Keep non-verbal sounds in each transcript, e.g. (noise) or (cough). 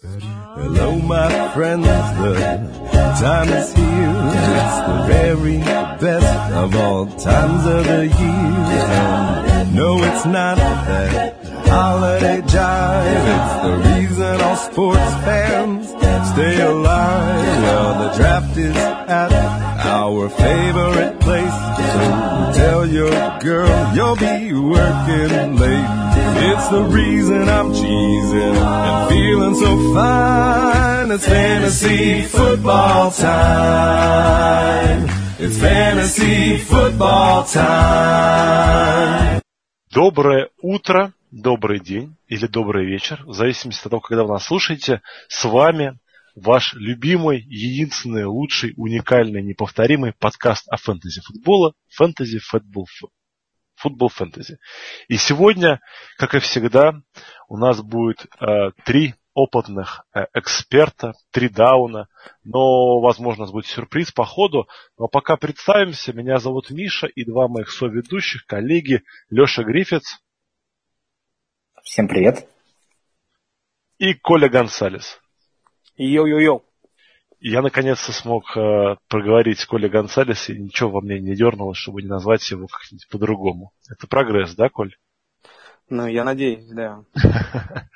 Hello, my friends, the time is here. It's the very best of all times of the year. And no, it's not that holiday jive. It's the reason all sports fans stay alive. Well, the draft is at our favorite place. So tell your girl you'll be working late. It's the reason I'm cheesing and feeling so fine. It's fantasy football time. It's fantasy football time. Доброе утро, Добрый день или добрый вечер, в зависимости от того, когда вы нас слушаете. С вами ваш любимый, единственный, лучший, уникальный, неповторимый подкаст о фэнтези футбола «Фэнтези Футбол Футбол Фэнтези. И сегодня, как и всегда, у нас будет э, три опытных э, эксперта, три дауна, но, возможно, у нас будет сюрприз по ходу. Но пока представимся, меня зовут Миша и два моих соведущих, коллеги Леша Грифиц. Всем привет. И Коля Гонсалес. Йо-йо-йо я наконец-то смог э, проговорить Коля Гонсалес, и ничего во мне не дернуло, чтобы не назвать его как-нибудь по-другому. Это прогресс, да, Коль? Ну, я надеюсь, да. (laughs)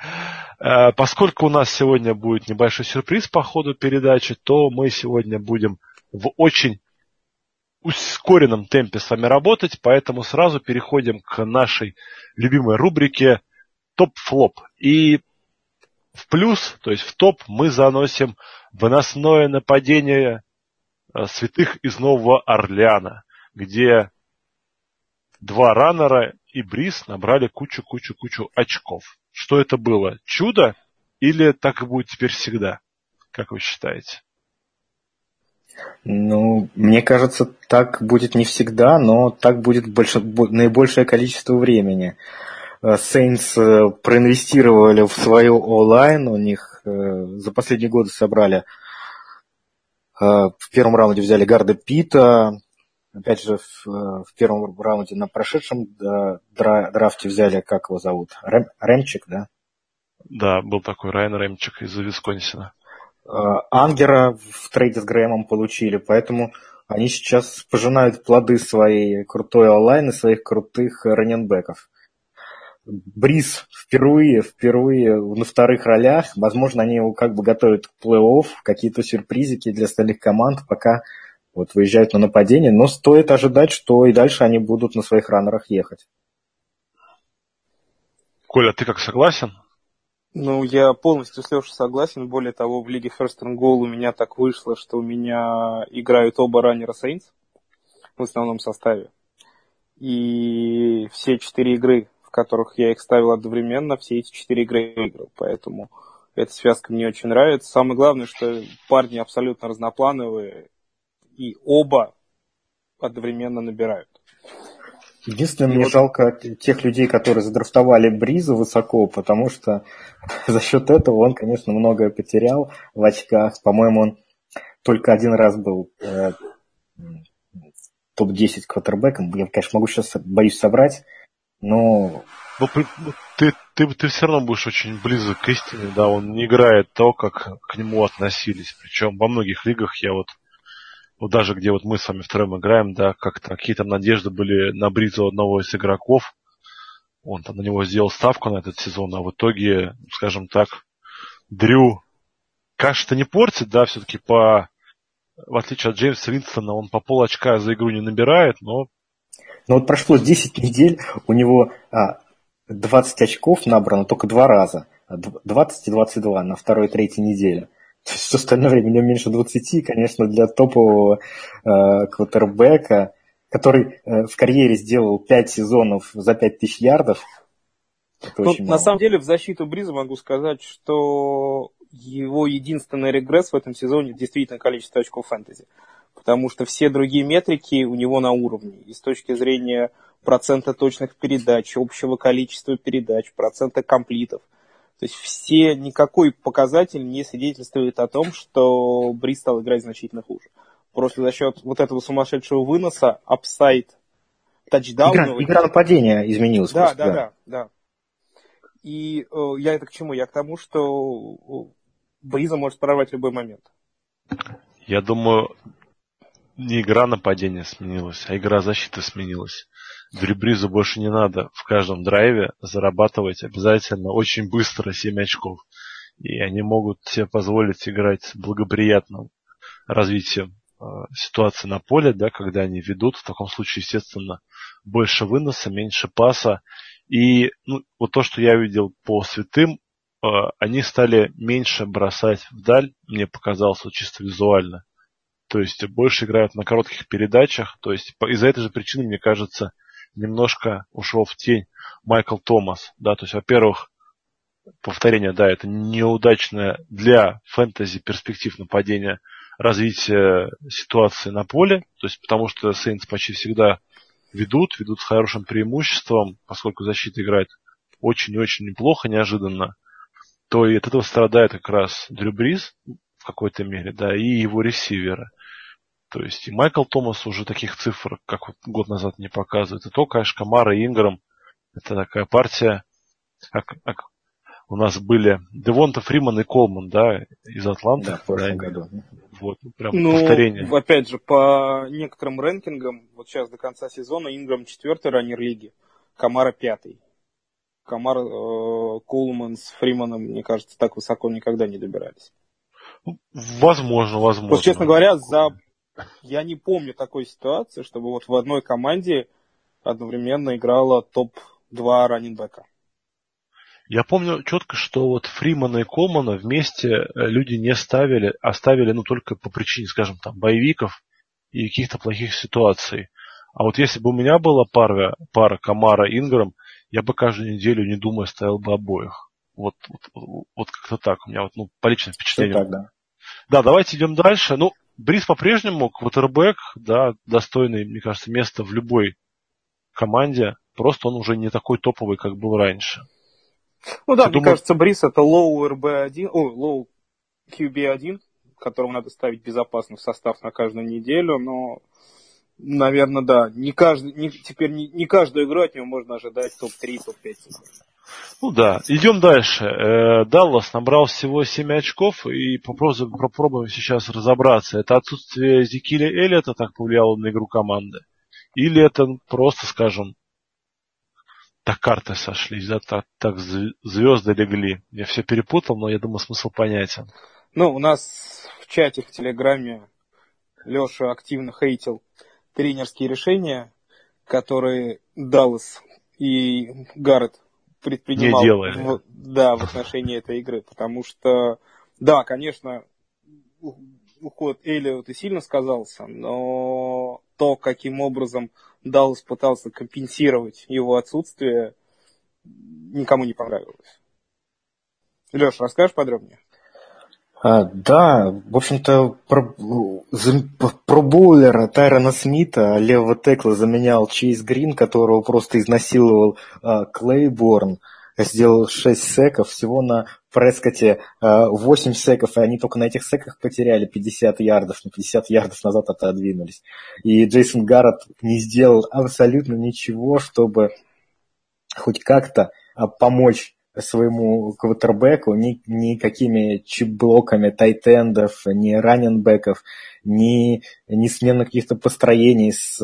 Э, поскольку у нас сегодня будет небольшой сюрприз по ходу передачи, то мы сегодня будем в очень ускоренном темпе с вами работать, поэтому сразу переходим к нашей любимой рубрике топ-флоп. И в плюс, то есть в топ, мы заносим выносное нападение э, святых из Нового Орлеана, где два раннера и Брис набрали кучу-кучу-кучу очков. Что это было? Чудо? Или так и будет теперь всегда? Как вы считаете? Ну, мне кажется, так будет не всегда, но так будет больше, наибольшее количество времени. Сейнс э, проинвестировали в свою онлайн, у них э, за последние годы собрали э, в первом раунде взяли Гарда Пита, опять же в, в первом раунде на прошедшем драфте взяли, как его зовут, Рэм, Рэмчик, да? Да, был такой Райан Рэмчик из Висконсина. Ангера в трейде с Грэмом получили, поэтому они сейчас пожинают плоды своей крутой онлайн и своих крутых раненбеков. Бриз впервые, впервые на вторых ролях. Возможно, они его как бы готовят к плей-офф, какие-то сюрпризики для остальных команд, пока вот выезжают на нападение. Но стоит ожидать, что и дальше они будут на своих раннерах ехать. Коля, ты как согласен? Ну, я полностью с Лешей согласен. Более того, в Лиге First and Goal у меня так вышло, что у меня играют оба раннера Saints в основном составе. И все четыре игры которых я их ставил одновременно, все эти четыре игры выиграл. Поэтому эта связка мне очень нравится. Самое главное, что парни абсолютно разноплановые, и оба одновременно набирают. Единственное, и мне вот... жалко тех людей, которые задрафтовали Бриза высоко, потому что (laughs) за счет этого он, конечно, многое потерял в очках. По-моему, он только один раз был э, топ-10 квотербеком. Я, конечно, могу сейчас, боюсь соврать, но... Ну, ты, ты, ты все равно будешь очень близок к истине, да, он не играет то, как к нему относились. Причем во многих лигах я вот, вот даже где вот мы с вами втроем играем, да, как-то какие то надежды были на Бризу одного из игроков. Он там на него сделал ставку на этот сезон, а в итоге, скажем так, Дрю, конечно, не портит, да, все-таки по, в отличие от Джеймса Винстона, он по пол очка за игру не набирает, но но вот прошло 10 недель, у него а, 20 очков набрано только два раза. 20 и 22 на второй и третьей неделе. (laughs) То есть все остальное время у него меньше 20, конечно, для топового э, квотербека, который э, в карьере сделал 5 сезонов за 5 тысяч ярдов. Ну, на самом деле, в защиту Бриза могу сказать, что его единственный регресс в этом сезоне действительно количество очков фэнтези потому что все другие метрики у него на уровне. И с точки зрения процента точных передач, общего количества передач, процента комплитов. То есть все, никакой показатель не свидетельствует о том, что Бри стал играть значительно хуже. Просто за счет вот этого сумасшедшего выноса, апсайд, тачдауна... Игра, игра нападения изменилась. Да, просто, да, да, да, да. И э, я это к чему? Я к тому, что Бриза может прорвать в любой момент. Я думаю, не игра нападения сменилась, а игра защиты сменилась. Дрюбризу больше не надо в каждом драйве зарабатывать обязательно очень быстро 7 очков. И они могут себе позволить играть с благоприятным развитием э, ситуации на поле, да, когда они ведут. В таком случае, естественно, больше выноса, меньше паса. И ну, вот то, что я видел по святым, э, они стали меньше бросать вдаль, мне показалось вот чисто визуально. То есть больше играют на коротких передачах. То есть из-за этой же причины, мне кажется, немножко ушел в тень Майкл Томас. Да, то есть, во-первых, повторение, да, это неудачное для фэнтези перспектив нападения развитие ситуации на поле, то есть потому что Saints почти всегда ведут, ведут с хорошим преимуществом, поскольку защита играет очень-очень неплохо, неожиданно, то и от этого страдает как раз Дрю Бриз в какой-то мере, да, и его ресиверы. То есть и Майкл Томас уже таких цифр, как вот год назад не показывает. И то, конечно, Камара и Инграм, это такая партия, как, как у нас были Девонта Фриман и Колман, да, из Атланты. Да, в прошлом да, году. Вот, ну, прям ну, повторение. Опять же, по некоторым рэнкингам, вот сейчас до конца сезона Инграм четвертый раннер лиги, Камара пятый. Камар, э, Колман с Фриманом, мне кажется, так высоко никогда не добирались. Возможно, возможно. Вот, честно говоря, за я не помню такой ситуации, чтобы вот в одной команде одновременно играла топ-2 раннинбека. Я помню четко, что вот Фримана и Колмана вместе э, люди не ставили, а ставили, ну, только по причине, скажем, там, боевиков и каких-то плохих ситуаций. А вот если бы у меня была пара, пара Камара Инграм, я бы каждую неделю, не думая, ставил бы обоих. Вот, вот, вот как-то так. У меня вот, ну, по личным впечатлениям. Так, да. да, давайте идем дальше. Ну, Брис по-прежнему квотербек, да, достойный, мне кажется, место в любой команде. Просто он уже не такой топовый, как был раньше. Ну да, Ты мне думаешь... кажется, Брис это low RB1, о, low QB1, которому надо ставить безопасный состав на каждую неделю, но, наверное, да, не каждый, не, теперь не, не каждую игру от него можно ожидать топ-3, топ-5. Ну да, идем дальше. Э, Даллас набрал всего 7 очков, и попробуем, попробуем сейчас разобраться. Это отсутствие Зикиля Эллиота так повлияло на игру команды? Или это просто, скажем, так карты сошлись, да, так, так звезды легли. Я все перепутал, но я думаю, смысл понятен. Ну, у нас в чате в Телеграме Леша активно хейтил тренерские решения, которые Даллас и Гаррет предпринимал не делали. В, да, в отношении этой игры. Потому что, да, конечно, уход Эллиота сильно сказался, но то, каким образом Даллас пытался компенсировать его отсутствие, никому не понравилось. Леш, расскажешь подробнее? А, да, в общем-то, про, про боулера Тайрона Смита, левого текла, заменял Чейз Грин, которого просто изнасиловал а, Клейборн, сделал 6 секов, всего на Прескоте а, 8 секов, и они только на этих секах потеряли 50 ярдов, на 50 ярдов назад отодвинулись. И Джейсон Гаррет не сделал абсолютно ничего, чтобы хоть как-то помочь своему квотербеку ни, никакими чип-блоками тайтендов, ни раненбеков, ни, ни смены каких-то построений с,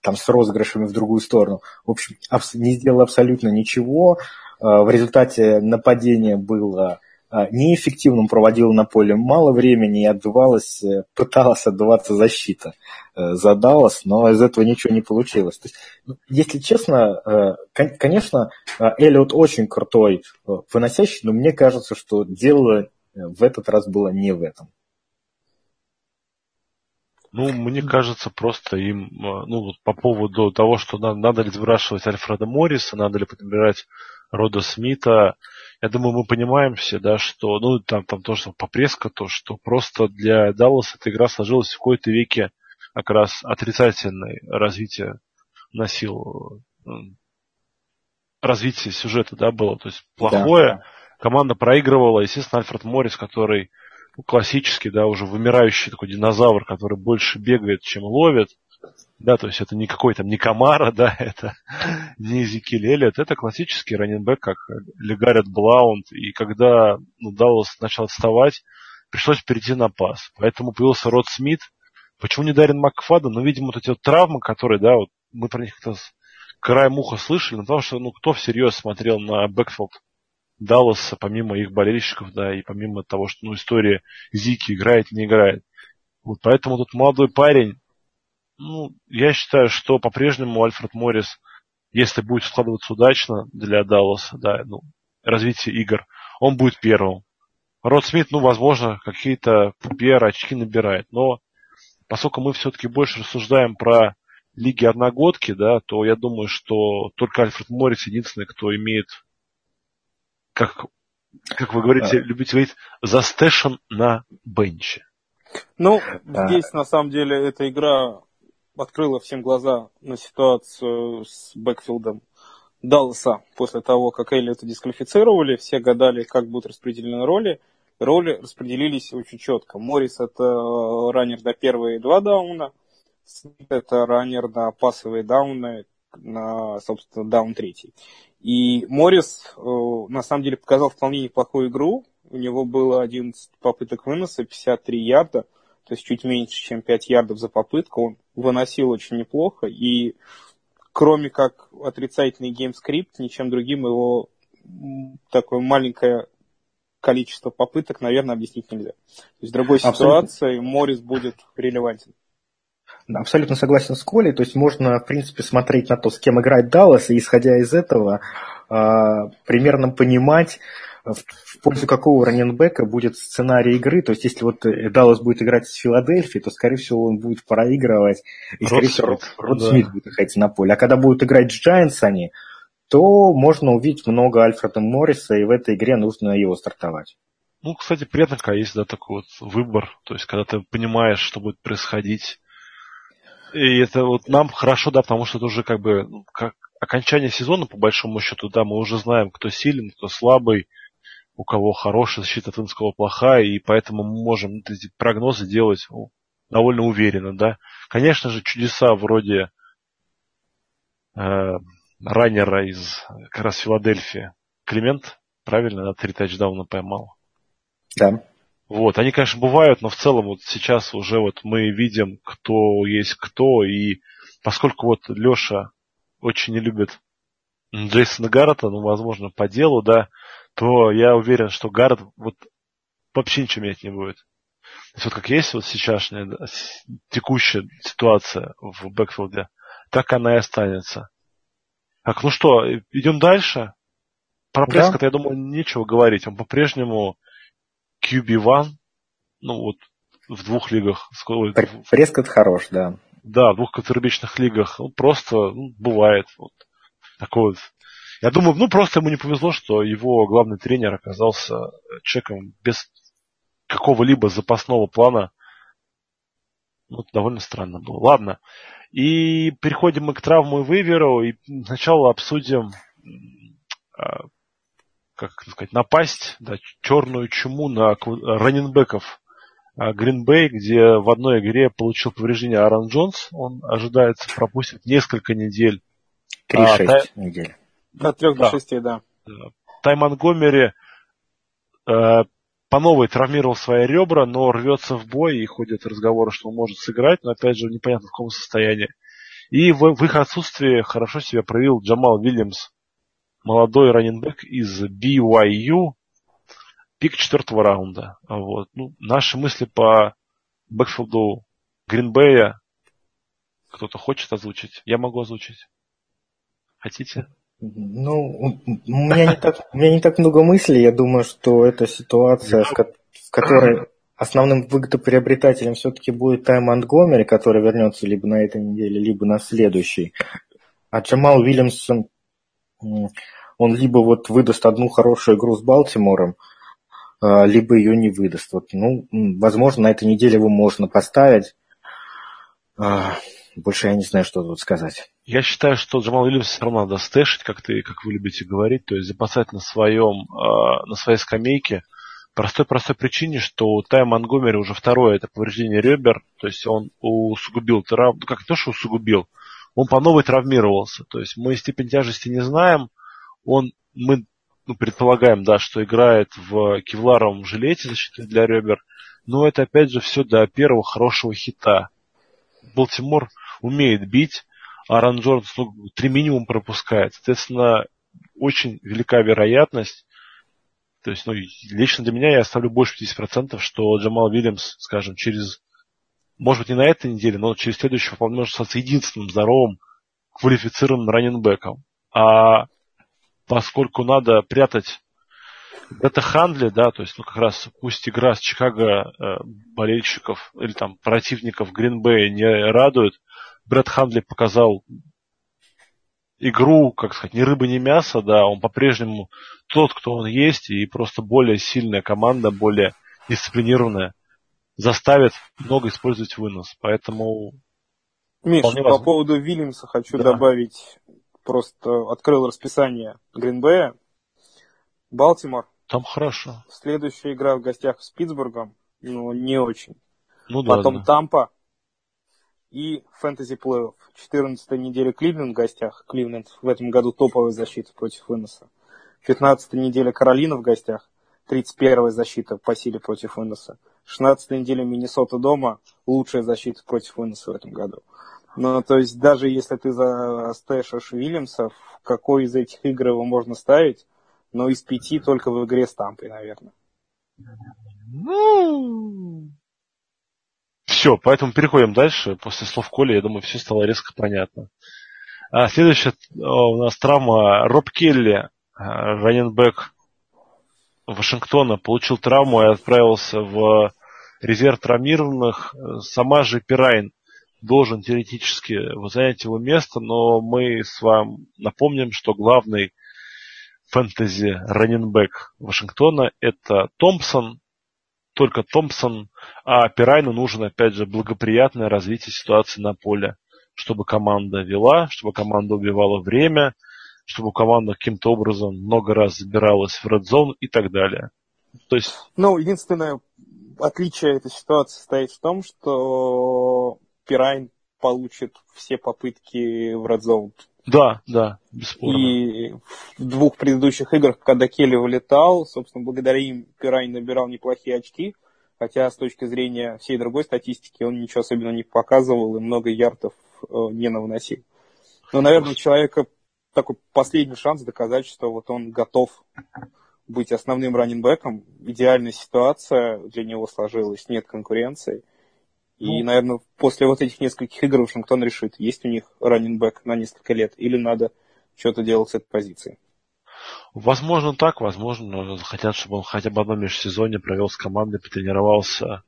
там, с розыгрышами в другую сторону. В общем, не сделал абсолютно ничего. В результате нападение было неэффективным проводила на поле мало времени и отдувалась, э, пыталась отдуваться защита. Э, Задалась, но из этого ничего не получилось. То есть, ну, если честно, э, конечно, Эллиот очень крутой выносящий, но мне кажется, что дело в этот раз было не в этом. Ну, мне кажется, просто им, ну, вот по поводу того, что надо, надо ли сбрасывать Альфреда Морриса, надо ли подбирать Рода Смита, я думаю, мы понимаем все, да, что, ну, там, там тоже попреска, то, что просто для Далласа эта игра сложилась в какой-то веке как раз отрицательное развитие носил развитие сюжета, да, было, то есть плохое, да. команда проигрывала, естественно, Альфред Моррис, который ну, классический, да, уже вымирающий такой динозавр, который больше бегает, чем ловит, Да, то есть это не какой-то не Камара, (laughs) да, это не Изикиль Эллиот, это классический running back, как Легарет Блаунд. И когда ну, Даллас начал отставать, пришлось перейти на пас. Поэтому появился Род Смит. Почему не Даррен Макфадден? Ну, видимо, вот эти вот травмы, которые, да, вот мы про них как-то краем уха слышали, но потому что, ну, кто всерьез смотрел на backfield Далласа, помимо их болельщиков, да, и помимо того, что, ну, история Зики играет, не играет. Вот поэтому тут молодой парень, ну, я считаю, что по-прежнему Альфред Моррис, если будет складываться удачно для Далласа, да, ну, развитие игр, он будет первым. Род Смит, ну, возможно, какие-то PR очки набирает, но поскольку мы все-таки больше рассуждаем про лиги одногодки, да, то я думаю, что только Альфред Моррис единственный, кто имеет, как, как вы говорите, а. любите говорить, застэшен на бенче. Ну, а. здесь на самом деле эта игра открыла всем глаза на ситуацию с бэкфилдом Далласа после того, как Эллиота дисквалифицировали. Все гадали, как будут распределены роли. Роли распределились очень четко. Моррис это раннер на первые два дауна, Смит это раннер на пасовые дауны, на, собственно, даун третий. И Моррис э, на самом деле показал вполне неплохую игру. У него было 11 попыток выноса, 53 ярда то есть чуть меньше, чем 5 ярдов за попытку. Он выносил очень неплохо, и кроме как отрицательный game script, ничем другим его такое маленькое количество попыток, наверное, объяснить нельзя. То есть в другой Абсолютно. ситуации Моррис будет релевантен. Абсолютно согласен с Колей. То есть можно, в принципе, смотреть на то, с кем играет Даллас, и исходя из этого, э, примерно понимать, в пользу какого раненбека будет сценарий игры. То есть, если вот э, Даллас будет играть с Филадельфией, то, скорее всего, он будет проигрывать. И, скорее всего, Род, Род да. Смит будет находиться на поле. А когда будут играть с Giants они, то можно увидеть много Альфреда Морриса, и в этой игре нужно его стартовать. Ну, кстати, приятно, когда есть да, такой вот выбор. То есть, когда ты понимаешь, что будет происходить. И это вот нам хорошо, да, потому что это уже как бы ну, как окончание сезона, по большому счету, да, мы уже знаем, кто силен, кто слабый, у кого хорошая защита, от плохая, и поэтому мы можем эти прогнозы делать ну, довольно уверенно, да. Конечно же, чудеса вроде э, раннера из как раз Филадельфии. Климент, правильно, на три тачдауна поймал. Да. Вот, они, конечно, бывают, но в целом вот сейчас уже вот мы видим, кто есть кто, и поскольку вот Леша очень не любит Джейсона Гаррета, ну, возможно, по делу, да, то я уверен, что Гаррет вот вообще ничего менять не будет. То есть вот как есть вот сейчасшняя да, текущая ситуация в бэкфилде, так она и останется. Так, ну что, идем дальше. Про да. Прескота, я думаю, нечего говорить. Он по-прежнему QB1, ну вот в двух лигах. Прескот хорош, да. Да, в двух контрибичных лигах. Ну, просто ну, бывает. Вот. Такой вот я думаю, ну просто ему не повезло, что его главный тренер оказался человеком без какого-либо запасного плана. Ну, это довольно странно было. Ладно. И переходим мы к травму и выверу. И сначала обсудим, а, как сказать, напасть, да, черную чуму на раненбеков Гринбей, где в одной игре получил повреждение Аарон Джонс. Он ожидается пропустит несколько недель. Три-шесть а, недель. От трех до шести, да. Тай Монгомери э, по новой травмировал свои ребра, но рвется в бой и ходят разговоры, что он может сыграть, но опять же непонятно в каком состоянии. И в, в их отсутствии хорошо себя проявил Джамал Вильямс, молодой раненбэк из BYU, пик четвертого раунда. Вот. Ну, наши мысли по бэкфилду Гринбея кто-то хочет озвучить? Я могу озвучить. Хотите? Ну, у меня, не так, у меня не так много мыслей. Я думаю, что это ситуация, в, в которой основным выгодоприобретателем все-таки будет Тай Монтгомери, который вернется либо на этой неделе, либо на следующей. А Джамал Уильямсон, он либо вот выдаст одну хорошую игру с Балтимором, а, либо ее не выдаст. Вот, ну, возможно, на этой неделе его можно поставить. А, больше я не знаю, что тут сказать. Я считаю, что Джамал Уильямс все равно надо стэшить, как, ты, как вы любите говорить, то есть запасать на, своем, э, на своей скамейке, Простой-простой причине, что у Тай Монгомери уже второе это повреждение ребер, то есть он усугубил травму, ну как не то, что усугубил, он по новой травмировался. То есть мы степень тяжести не знаем, он, мы ну, предполагаем, да, что играет в кевларовом жилете защиты для ребер, но это опять же все до первого хорошего хита. Балтимор умеет бить, а Ран Джорнс ну, три минимум пропускает. Соответственно, очень велика вероятность, то есть, ну, лично для меня я оставлю больше 50%, что Джамал Вильямс, скажем, через, может быть, не на этой неделе, но через следующую вполне может стать единственным здоровым квалифицированным раненбеком. А поскольку надо прятать это Хандли, да, то есть, ну, как раз пусть игра с Чикаго э, болельщиков или там противников Гринбея не радует, Брэд Хандли показал игру, как сказать, ни рыба, ни мясо, да, он по-прежнему тот, кто он есть, и просто более сильная команда, более дисциплинированная, заставит много использовать вынос. Поэтому... Миш, по поводу Вильямса хочу да. добавить, просто открыл расписание Гринбея. Балтимор. Там хорошо. Следующая игра в гостях с Питтсбургом, ну, не очень. Ну, да, Потом да. Тампа, и фэнтези плей-офф. 14 неделя Кливленд в гостях. Кливленд в этом году топовая защита против выноса. 15 неделя Каролина в гостях. 31 защита по силе против выноса. 16 неделя Миннесота дома. Лучшая защита против выноса в этом году. Ну, то есть, даже если ты застэшишь Вильямса, в какой из этих игр его можно ставить? Но из пяти только в игре с Тампой, наверное. Ну, все, поэтому переходим дальше. После слов Коли, я думаю, все стало резко понятно. А следующая у нас травма Роб Келли, а, раненбэк Вашингтона, получил травму и отправился в резерв травмированных. Сама же Пирайн должен теоретически занять его место, но мы с вами напомним, что главный фэнтези раненбэк Вашингтона это Томпсон, только Томпсон, а Пирайну нужно, опять же, благоприятное развитие ситуации на поле, чтобы команда вела, чтобы команда убивала время, чтобы команда каким-то образом много раз забиралась в red и так далее. То есть... Ну, единственное отличие этой ситуации состоит в том, что Пирайн получит все попытки в red. Да, да, бесспорно. И в двух предыдущих играх, когда Келли вылетал, собственно, благодаря им Пирайн набирал неплохие очки, хотя с точки зрения всей другой статистики он ничего особенного не показывал и много ярдов э, не навыносил. Но, наверное, у человека такой последний шанс доказать, что вот он готов быть основным раненбеком. Идеальная ситуация для него сложилась, нет конкуренции. И, ну, наверное, после вот этих нескольких игр Вашингтон решит, есть у них раннинг на несколько лет, или надо что-то делать с этой позиции. Возможно так, возможно, хотят, чтобы он хотя бы одно межсезонье провел с командой, потренировался.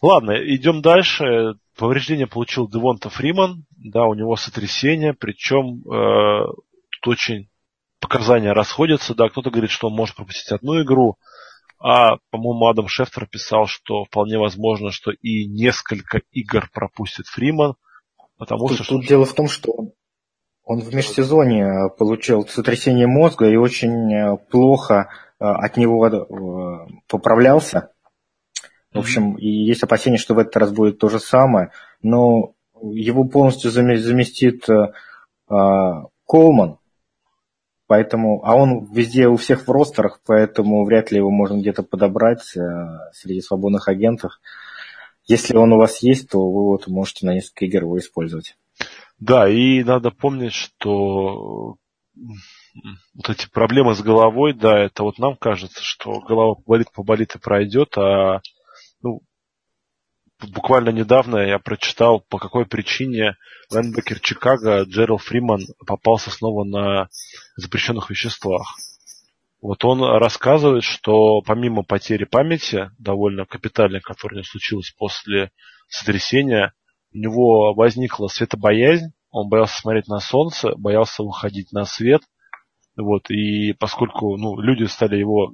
Ладно, идем дальше. Повреждение получил Девонта Фриман. Да, у него сотрясение, причем э, тут очень показания расходятся. Да, кто-то говорит, что он может пропустить одну игру, а, по-моему, Адам Шефтер писал, что вполне возможно, что и несколько игр пропустит Фриман, потому тут, что... Тут дело в том, что он, он в межсезонье получил сотрясение мозга и очень э, плохо э, от него э, поправлялся. В общем, и есть опасения, что в этот раз будет то же самое, но его полностью заместит Колман, Поэтому, а он везде у всех в ростерах, поэтому вряд ли его можно где-то подобрать э, среди свободных агентов. Если он у вас есть, то вы вот можете на несколько игр его использовать. Да, и надо помнить, что вот эти проблемы с головой, да, это вот нам кажется, что голова поболит, поболит и пройдет, а буквально недавно я прочитал, по какой причине лайнбекер Чикаго Джерал Фриман попался снова на запрещенных веществах. Вот он рассказывает, что помимо потери памяти, довольно капитальной, которая случилась после сотрясения, у него возникла светобоязнь, он боялся смотреть на солнце, боялся выходить на свет. Вот, и поскольку ну, люди стали его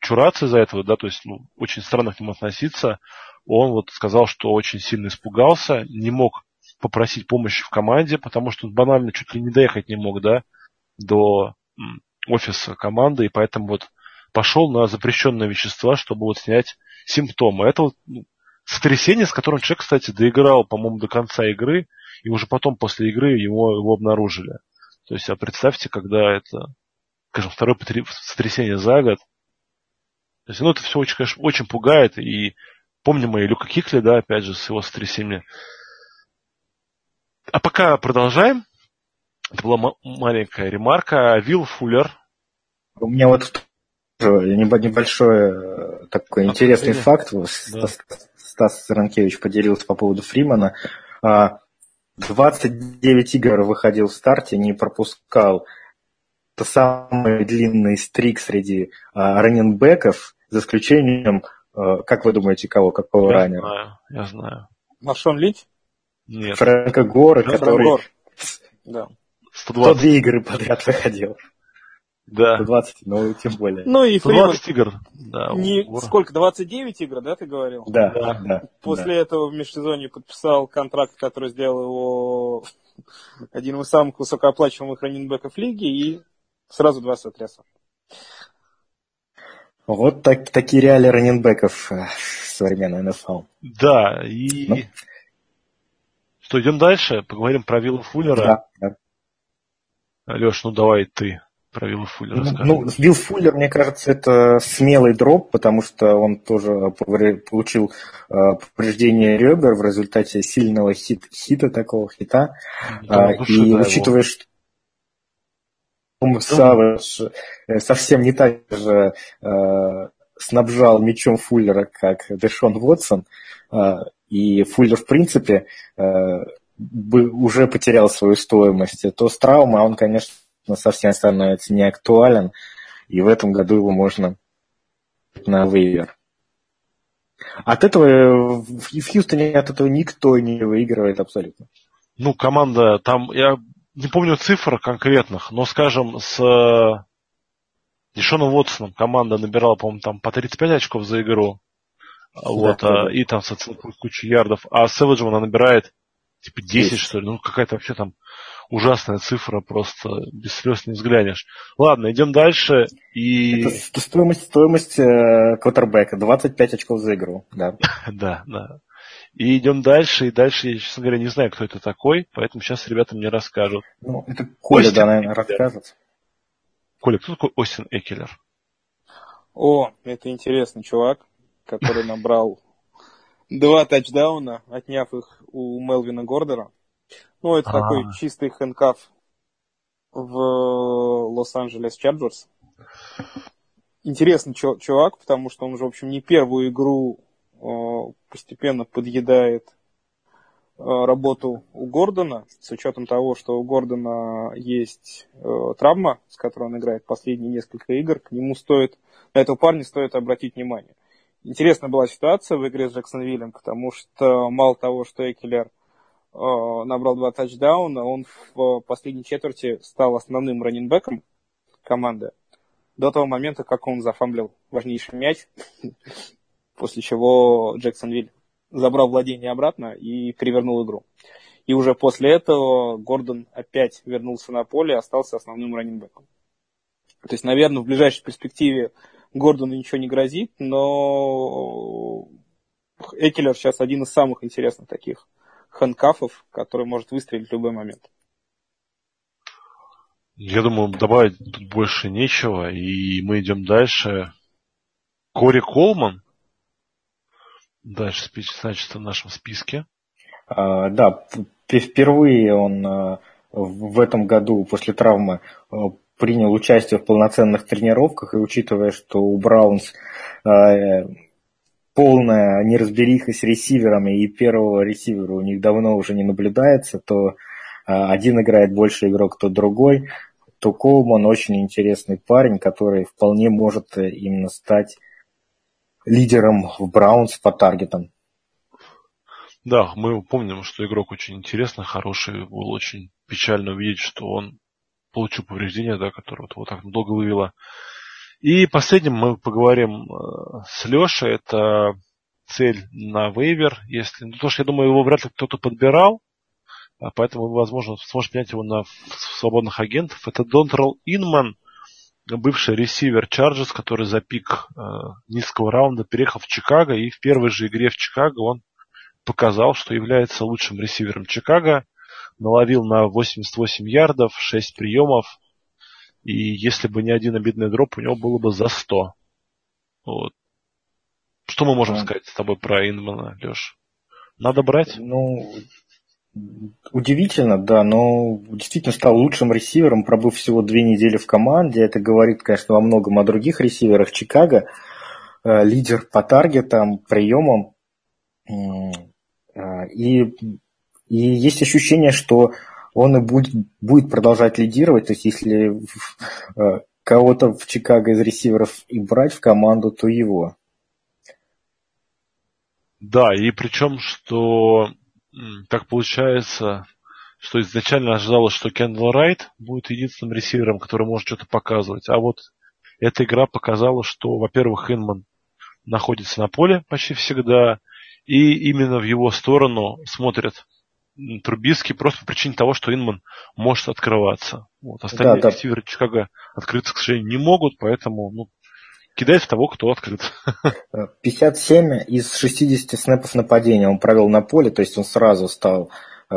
чураться из-за этого, да, то есть ну, очень странно к нему относиться, он вот сказал, что очень сильно испугался, не мог попросить помощи в команде, потому что он банально чуть ли не доехать не мог, да, до офиса команды, и поэтому вот пошел на запрещенные вещества, чтобы вот снять симптомы. Это вот ну, сотрясение, с которым человек, кстати, доиграл, по-моему, до конца игры, и уже потом после игры его, его обнаружили. То есть, а представьте, когда это, скажем, второе сотрясение за год. То есть, ну, это все очень, конечно, очень пугает, и помним мы и Люка Кикли, да, опять же, с его сотрясением. А пока продолжаем. Это была маленькая ремарка. Вилл Фуллер. У меня вот небольшой э, такой интересный факт. Да. Стас Ранкевич поделился по поводу Фримана. 29 а, игр выходил в старте, не пропускал. Это самый длинный стрик среди а, раненбеков, за исключением, а, как вы думаете, кого, какого я раннера? Знаю, я знаю. Машон Лич? Нет. Фрэнка Гора, который... Гор. Да. 102 игры подряд выходил. Да. 120, ну тем более. Ну и Фриман... игр. Да, не, сколько, 29 игр, да, ты говорил? Да, да. да После да. этого в межсезонье подписал контракт, который сделал его один из самых высокооплачиваемых раненбеков лиги и сразу два сотряса. Вот так, такие реалии раненбеков э, современной НФЛ. Да, и... Ну? Что, идем дальше? Поговорим про Вилла Фуллера? Да, да. Леш, ну давай ты про Вилла Фуллера ну, Ну, Вилл Фуллер, мне кажется, это смелый дроп, потому что он тоже получил э, повреждение ребер в результате сильного хит, хита, такого хита. Да, а, и учитывая, его. что Савыч э, совсем не так же э, снабжал мячом Фуллера, как Дэшон Вотсон, э, и Фуллер, в принципе, э, бы уже потерял свою стоимость, то с травмой он, конечно, совсем становится не актуален, и в этом году его можно на вейвер. От этого в Хьюстоне от этого никто не выигрывает абсолютно. Ну, команда там, я не помню цифр конкретных, но, скажем, с э, Дешоном Уотсоном команда набирала, по-моему, там по 35 очков за игру. Да, вот, да. А, и там с кучу ярдов. А с Сэвиджем она набирает типа 10, 10, что ли. Ну, какая-то вообще там ужасная цифра, просто без слез не взглянешь. Ладно, идем дальше. И... Это стоимость, стоимость э, квотербека, 25 очков за игру, да. (laughs) да, да. И идем дальше, и дальше я, честно говоря, не знаю, кто это такой, поэтому сейчас ребята мне расскажут. Ну, это Коля, Остин да, наверное, Экелер. расскажет. Коля, кто такой Остин Экелер? О, это интересный чувак, который набрал два тачдауна, отняв их у Мелвина Гордера. Ну, это А-а-а. такой чистый хэнкаф в Лос-Анджелес Чарджерс. Интересный чувак, потому что он уже, в общем, не первую игру постепенно подъедает э, работу у Гордона, с учетом того, что у Гордона есть э, травма, с которой он играет последние несколько игр, к нему стоит, на этого парня стоит обратить внимание. Интересная была ситуация в игре с Джексонвиллем, потому что мало того, что Экелер э, набрал два тачдауна, он в последней четверти стал основным раненбеком команды до того момента, как он зафамблил важнейший мяч, (laughs) после чего Джексонвиль забрал владение обратно и перевернул игру. И уже после этого Гордон опять вернулся на поле и остался основным раненбеком. То есть, наверное, в ближайшей перспективе Гордону ничего не грозит, но Экелер сейчас один из самых интересных таких хэнкафов, который может выстрелить в любой момент. Я думаю, добавить тут больше нечего, и мы идем дальше. Кори Колман дальше значится в нашем списке. А, да, впервые он а, в этом году после травмы а, принял участие в полноценных тренировках, и учитывая, что у Браунс э, полная неразбериха с ресиверами, и первого ресивера у них давно уже не наблюдается, то э, один играет больше игрок, то другой, то Колман очень интересный парень, который вполне может именно стать лидером в Браунс по таргетам. Да, мы помним, что игрок очень интересный, хороший. Было очень печально увидеть, что он получил повреждение, да, которое вот, вот так долго вывело. И последним мы поговорим э, с Лешей. Это цель на вейвер. Если, ну, потому что я думаю, его вряд ли кто-то подбирал, а поэтому, возможно, сможет принять его на свободных агентов. Это Донтрал Инман, бывший ресивер Чарджес, который за пик э, низкого раунда переехал в Чикаго, и в первой же игре в Чикаго он показал, что является лучшим ресивером Чикаго, наловил на 88 ярдов, 6 приемов, и если бы не один обидный дроп, у него было бы за 100. Вот. Что мы можем сказать с тобой про Инмана, Леш? Надо брать? Ну, удивительно, да, но действительно стал лучшим ресивером, пробыв всего две недели в команде. Это говорит, конечно, во многом о других ресиверах Чикаго. Э, лидер по таргетам, приемам. Э, и, и есть ощущение, что он и будет, будет продолжать лидировать. То есть, если э, кого-то в Чикаго из ресиверов и брать в команду, то его. Да, и причем, что так получается, что изначально ожидалось, что Кендалл Райт будет единственным ресивером, который может что-то показывать. А вот эта игра показала, что, во-первых, Инман находится на поле почти всегда, и именно в его сторону смотрят Трубиски просто по причине того, что Инман может открываться. Вот. Остальные да, ресиверы да. Чикаго открыться, к сожалению, не могут, поэтому ну, кидает в того, кто открыт. 57 из 60 снэпов нападения он провел на поле, то есть он сразу стал э,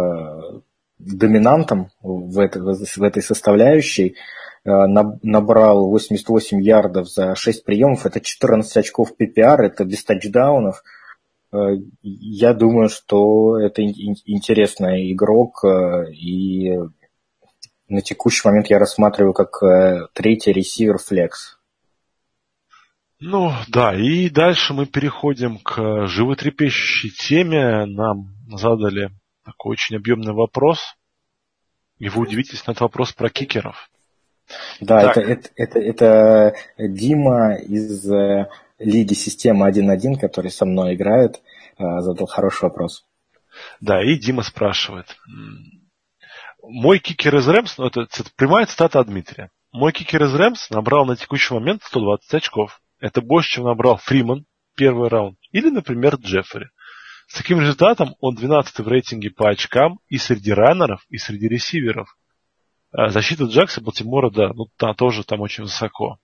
доминантом в, это, в этой составляющей. Э, набрал 88 ярдов за 6 приемов, это 14 очков PPR, это без тачдаунов. Э, я думаю, что это интересный игрок, э, и на текущий момент я рассматриваю как э, третий ресивер флекс. Ну да, и дальше мы переходим к животрепещущей теме. Нам задали такой очень объемный вопрос. И вы удивитесь на этот вопрос про кикеров. Да, это, это, это, это Дима из лиги системы 1.1, который со мной играет, э, задал хороший вопрос. Да, и Дима спрашивает. Мой кикер из Рэмс, ну это, это прямая цитата от Дмитрия. Мой кикер из Рэмс набрал на текущий момент 120 очков. Это больше, чем набрал Фриман первый раунд. Или, например, Джеффри. С таким результатом он 12 в рейтинге по очкам и среди раннеров, и среди ресиверов. А защита Джакса Балтимора, да, ну та, тоже там очень высоко.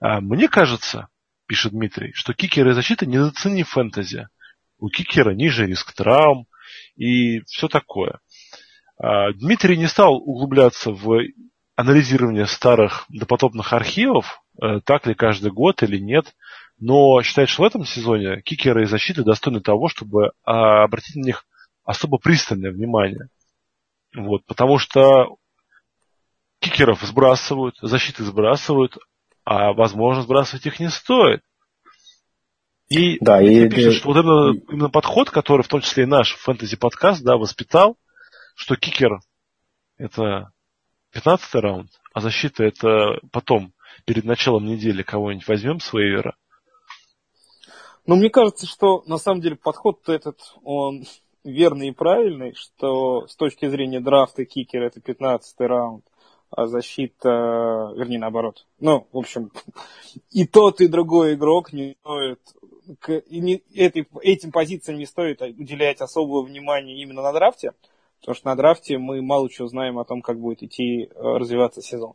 А мне кажется, пишет Дмитрий, что кикеры защиты недооценили фэнтези. У кикера ниже риск травм и все такое. А, Дмитрий не стал углубляться в анализирование старых допотопных архивов, э, так ли каждый год или нет, но считает, что в этом сезоне кикеры и защиты достойны того, чтобы а, обратить на них особо пристальное внимание. Вот, потому что кикеров сбрасывают, защиты сбрасывают, а возможно сбрасывать их не стоит. И да, и пишет, что вот это именно подход, который в том числе и наш фэнтези-подкаст, да, воспитал, что кикер это 15 раунд, а защита это потом, перед началом недели кого-нибудь возьмем с вейвера. Ну, мне кажется, что на самом деле подход этот, он верный и правильный, что с точки зрения драфта кикер это 15 раунд, а защита, вернее, наоборот. Ну, в общем, и тот, и другой игрок не стоит, к, и не, этой, этим позициям не стоит уделять особого внимания именно на драфте, потому что на драфте мы мало чего знаем о том, как будет идти э, развиваться сезон.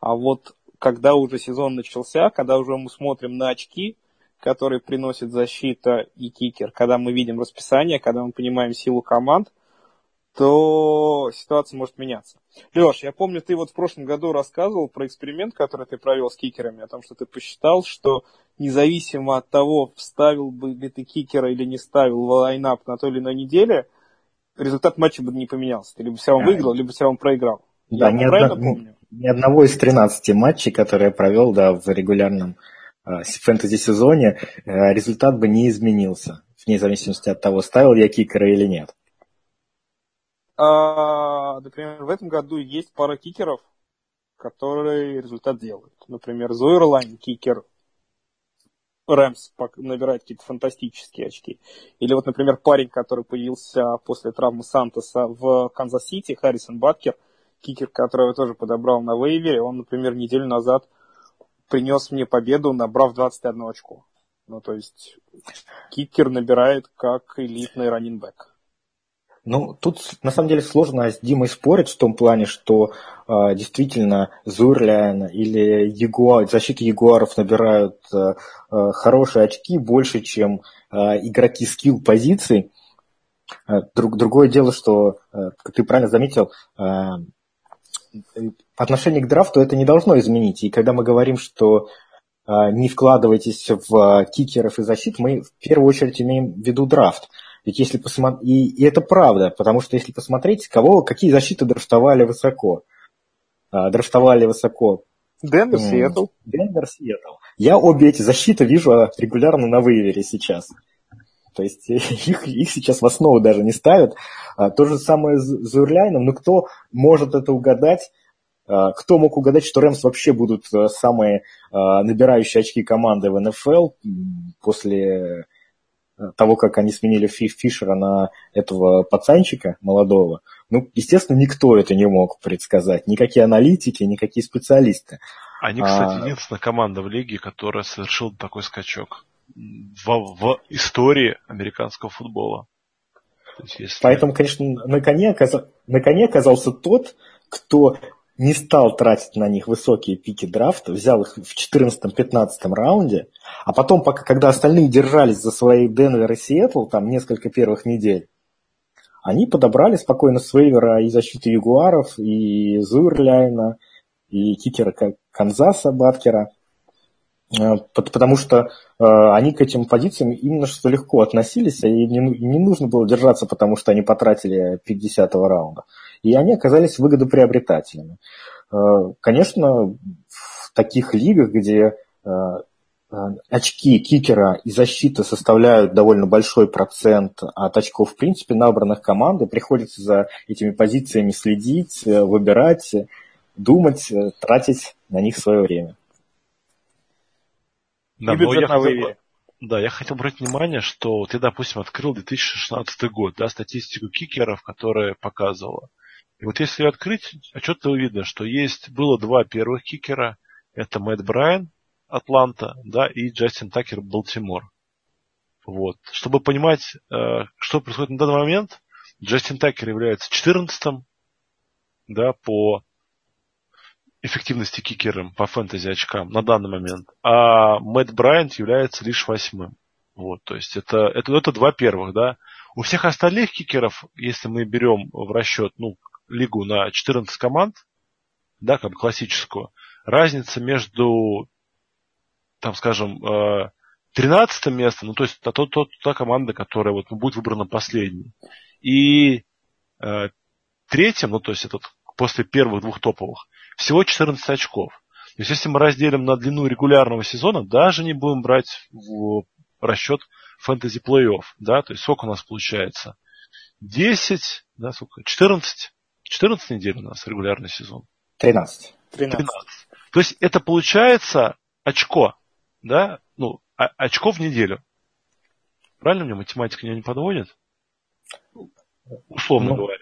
А вот когда уже сезон начался, когда уже мы смотрим на очки, которые приносит защита и кикер, когда мы видим расписание, когда мы понимаем силу команд, то ситуация может меняться. Леш, я помню, ты вот в прошлом году рассказывал про эксперимент, который ты провел с кикерами, о том, что ты посчитал, что независимо от того, вставил бы ли ты кикера или не ставил в лайнап на той или иной неделе, результат матча бы не поменялся. Ты либо все равно выиграл, либо все равно проиграл. Да, я ни, одно, помню? ни одного из 13 матчей, которые я провел да, в регулярном э, фэнтези-сезоне, э, результат бы не изменился, вне зависимости от того, ставил я кикера или нет. А, например, в этом году есть пара кикеров, которые результат делают. Например, Зойерлайн, кикер Rams набирает какие-то фантастические очки. Или вот, например, парень, который появился после травмы Сантоса в Канзас-Сити, Харрисон Баткер, кикер, которого я тоже подобрал на вейвере, он, например, неделю назад принес мне победу, набрав 21 очко. Ну, то есть, кикер набирает как элитный раннинбэк. Ну, тут на самом деле сложно с Димой спорить в том плане, что э, действительно Зурлян или Ягуар, защита Ягуаров набирают э, хорошие очки больше, чем э, игроки скилл позиций. Э, друг, другое дело, что, э, как ты правильно заметил, э, отношение к драфту это не должно изменить. И когда мы говорим, что э, не вкладывайтесь в кикеров и защит, мы в первую очередь имеем в виду драфт. Ведь если посмотреть, и, и это правда, потому что если посмотреть, кого, какие защиты драфтовали высоко. А, драфтовали высоко. Денвер, Сиэтл. Денвер, Сиэтл. Я обе эти защиты вижу регулярно на вывере сейчас. То есть (laughs) их, их сейчас в основу даже не ставят. А, то же самое с Зурляйном. Но кто может это угадать? А, кто мог угадать, что Рэмс вообще будут а, самые а, набирающие очки команды в НФЛ после того, как они сменили Фишера на этого пацанчика молодого, ну, естественно, никто это не мог предсказать. Никакие аналитики, никакие специалисты. Они, кстати, а... единственная команда в лиге, которая совершила такой скачок в, в истории американского футбола. Есть, если... Поэтому, конечно, на коне, оказ... на коне оказался тот, кто не стал тратить на них высокие пики драфта, взял их в 14-15 раунде, а потом, пока, когда остальные держались за свои Денвер и Сиэтл, там несколько первых недель, они подобрали спокойно с и защиту Ягуаров, и Зуэрляйна, и кикера Канзаса Баткера, э, потому что э, они к этим позициям именно что легко относились, и не нужно было держаться, потому что они потратили 50-го раунда и они оказались выгодоприобретателями. Э, конечно, в таких лигах, где э, э, очки кикера и защиты составляют довольно большой процент от очков, в принципе, набранных команды, приходится за этими позициями следить, выбирать, думать, тратить на них свое время. Да, и бюджет на вывере. Да, я хотел обратить внимание, что ты, допустим, открыл 2016 год, да, статистику кикеров, которая показывала. И вот если открыть, отчетливо видно, что есть было два первых кикера. Это Мэтт Брайан, Атланта, да, и Джастин Такер, Балтимор. Вот. Чтобы понимать, э, что происходит на данный момент, Джастин Такер является 14 да, по эффективности кикером по фэнтези очкам на данный момент, а Мэтт Брайант является лишь восьмым. Вот, то есть это, это, это два первых, да. У всех остальных кикеров, если мы берем в расчет, ну, лигу на 14 команд, да, как бы классическую, разница между, там, скажем, 13 э, местом, ну, то есть та, та, та, та команда, которая вот будет выбрана последней, и э, третьим, ну, то есть этот после первых двух топовых, всего 14 очков. То есть, если мы разделим на длину регулярного сезона, даже не будем брать в расчет фэнтези плей-офф, да, то есть сколько у нас получается? 10, да, сколько? 14 14 недель у нас регулярный сезон? 13. 13. 13. То есть это получается очко, да? Ну, а, очко в неделю. Правильно мне математика меня не подводит? Условно ну, говоря.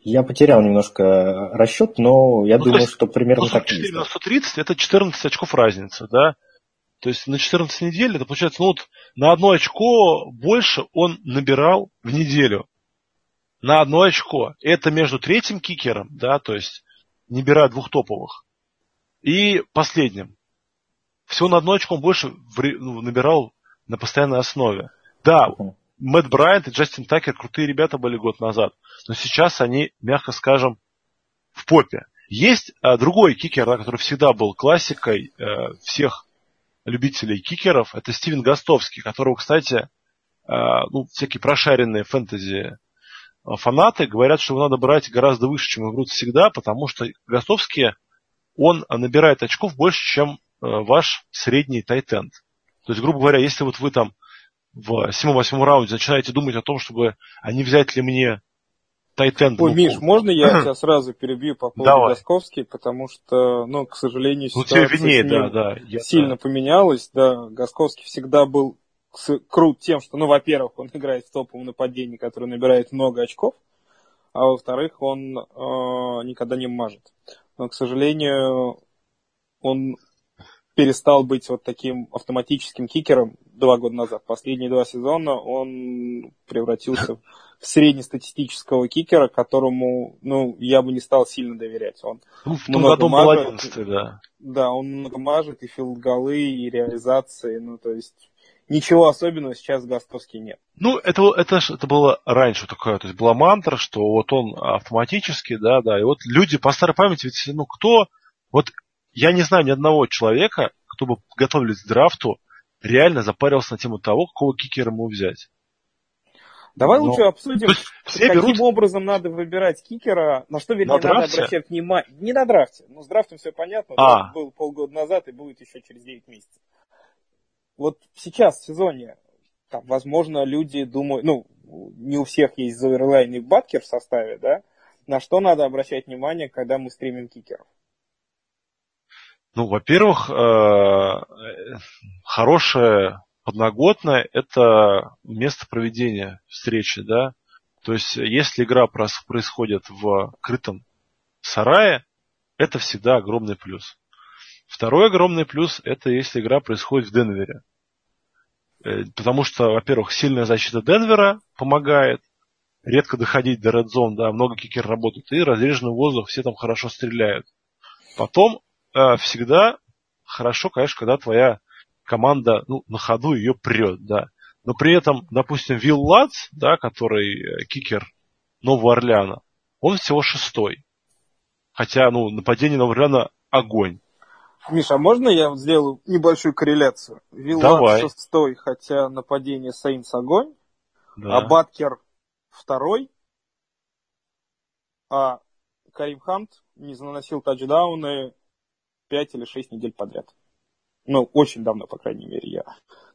Я потерял немножко расчет, но я ну, думаю, есть, что примерно ну, так 4 на 130 это 14 очков разница, да? То есть на 14 недель это получается, ну вот на одно очко больше он набирал в неделю на одно очко. Это между третьим кикером, да, то есть не беря двух топовых, и последним. Всего на одно очко он больше ну, набирал на постоянной основе. Да, Мэтт Брайант и Джастин Такер крутые ребята были год назад, но сейчас они, мягко скажем, в попе. Есть а, другой кикер, да, который всегда был классикой э, всех любителей кикеров, это Стивен Гостовский, которого, кстати, э, ну, всякие прошаренные фэнтези фанаты говорят, что его надо брать гораздо выше, чем берут всегда, потому что Гостовский, он набирает очков больше, чем э, ваш средний тайтенд. То есть, грубо говоря, если вот вы там в 7-8 раунде начинаете думать о том, чтобы, а не взять ли мне тайтенд. Ой, Миш, можно я (clears throat) тебя сразу перебью по поводу Давай. Госковский, потому что, ну, к сожалению, ситуация ну, винее, да, да, я, сильно да. поменялась. Да, Госковский всегда был крут тем, что, ну, во-первых, он (laughs) играет в топовом нападении, который набирает много очков, а во-вторых, он э, никогда не мажет. Но, к сожалению, он перестал быть вот таким автоматическим кикером два года назад. Последние два сезона он превратился (laughs) в среднестатистического кикера, которому, ну, я бы не стал сильно доверять. Он ну, в том году мажет, был 11 да. Да, он много мажет и филд-голы, и реализации, ну, то есть ничего особенного сейчас Гастовский нет. Ну, это, это, это было раньше такое, то есть была мантра, что вот он автоматически, да, да, и вот люди по старой памяти, ведь, ну, кто, вот я не знаю ни одного человека, кто бы готовились к драфту, реально запарился на тему того, какого кикера ему взять. Давай Но... лучше обсудим, (laughs) все каким берут... образом надо выбирать кикера, на что, вернее, на надо обращать внимание. Не на драфте, ну с драфтом все понятно, а. был полгода назад и будет еще через 9 месяцев. Вот сейчас в сезоне, там, возможно, люди думают, ну, не у всех есть Зоверлайн и Баткер в составе, да, на что надо обращать внимание, когда мы стримим кикеров? Ну, во-первых, э, хорошая подноготная – это место проведения встречи, да. То есть, если игра происходит в крытом сарае, это всегда огромный плюс. Второй огромный плюс – это если игра происходит в Денвере. Э, потому что, во-первых, сильная защита Денвера помогает, редко доходить до Red Zone, да, много кикер работают, и разреженный воздух, все там хорошо стреляют. Потом э, всегда хорошо, конечно, когда твоя команда ну, на ходу ее прет, да. Но при этом, допустим, Вилл Ладс, да, который э, кикер Нового Орлеана, он всего шестой. Хотя, ну, нападение Нового Орлеана огонь. Миша, а можно я сделаю небольшую корреляцию? Вилла шестой, хотя нападение Сейнс огонь, да. а Баткер второй, а Карим Хант не наносил тачдауны 5 или 6 недель подряд. Ну, очень давно, по крайней мере, я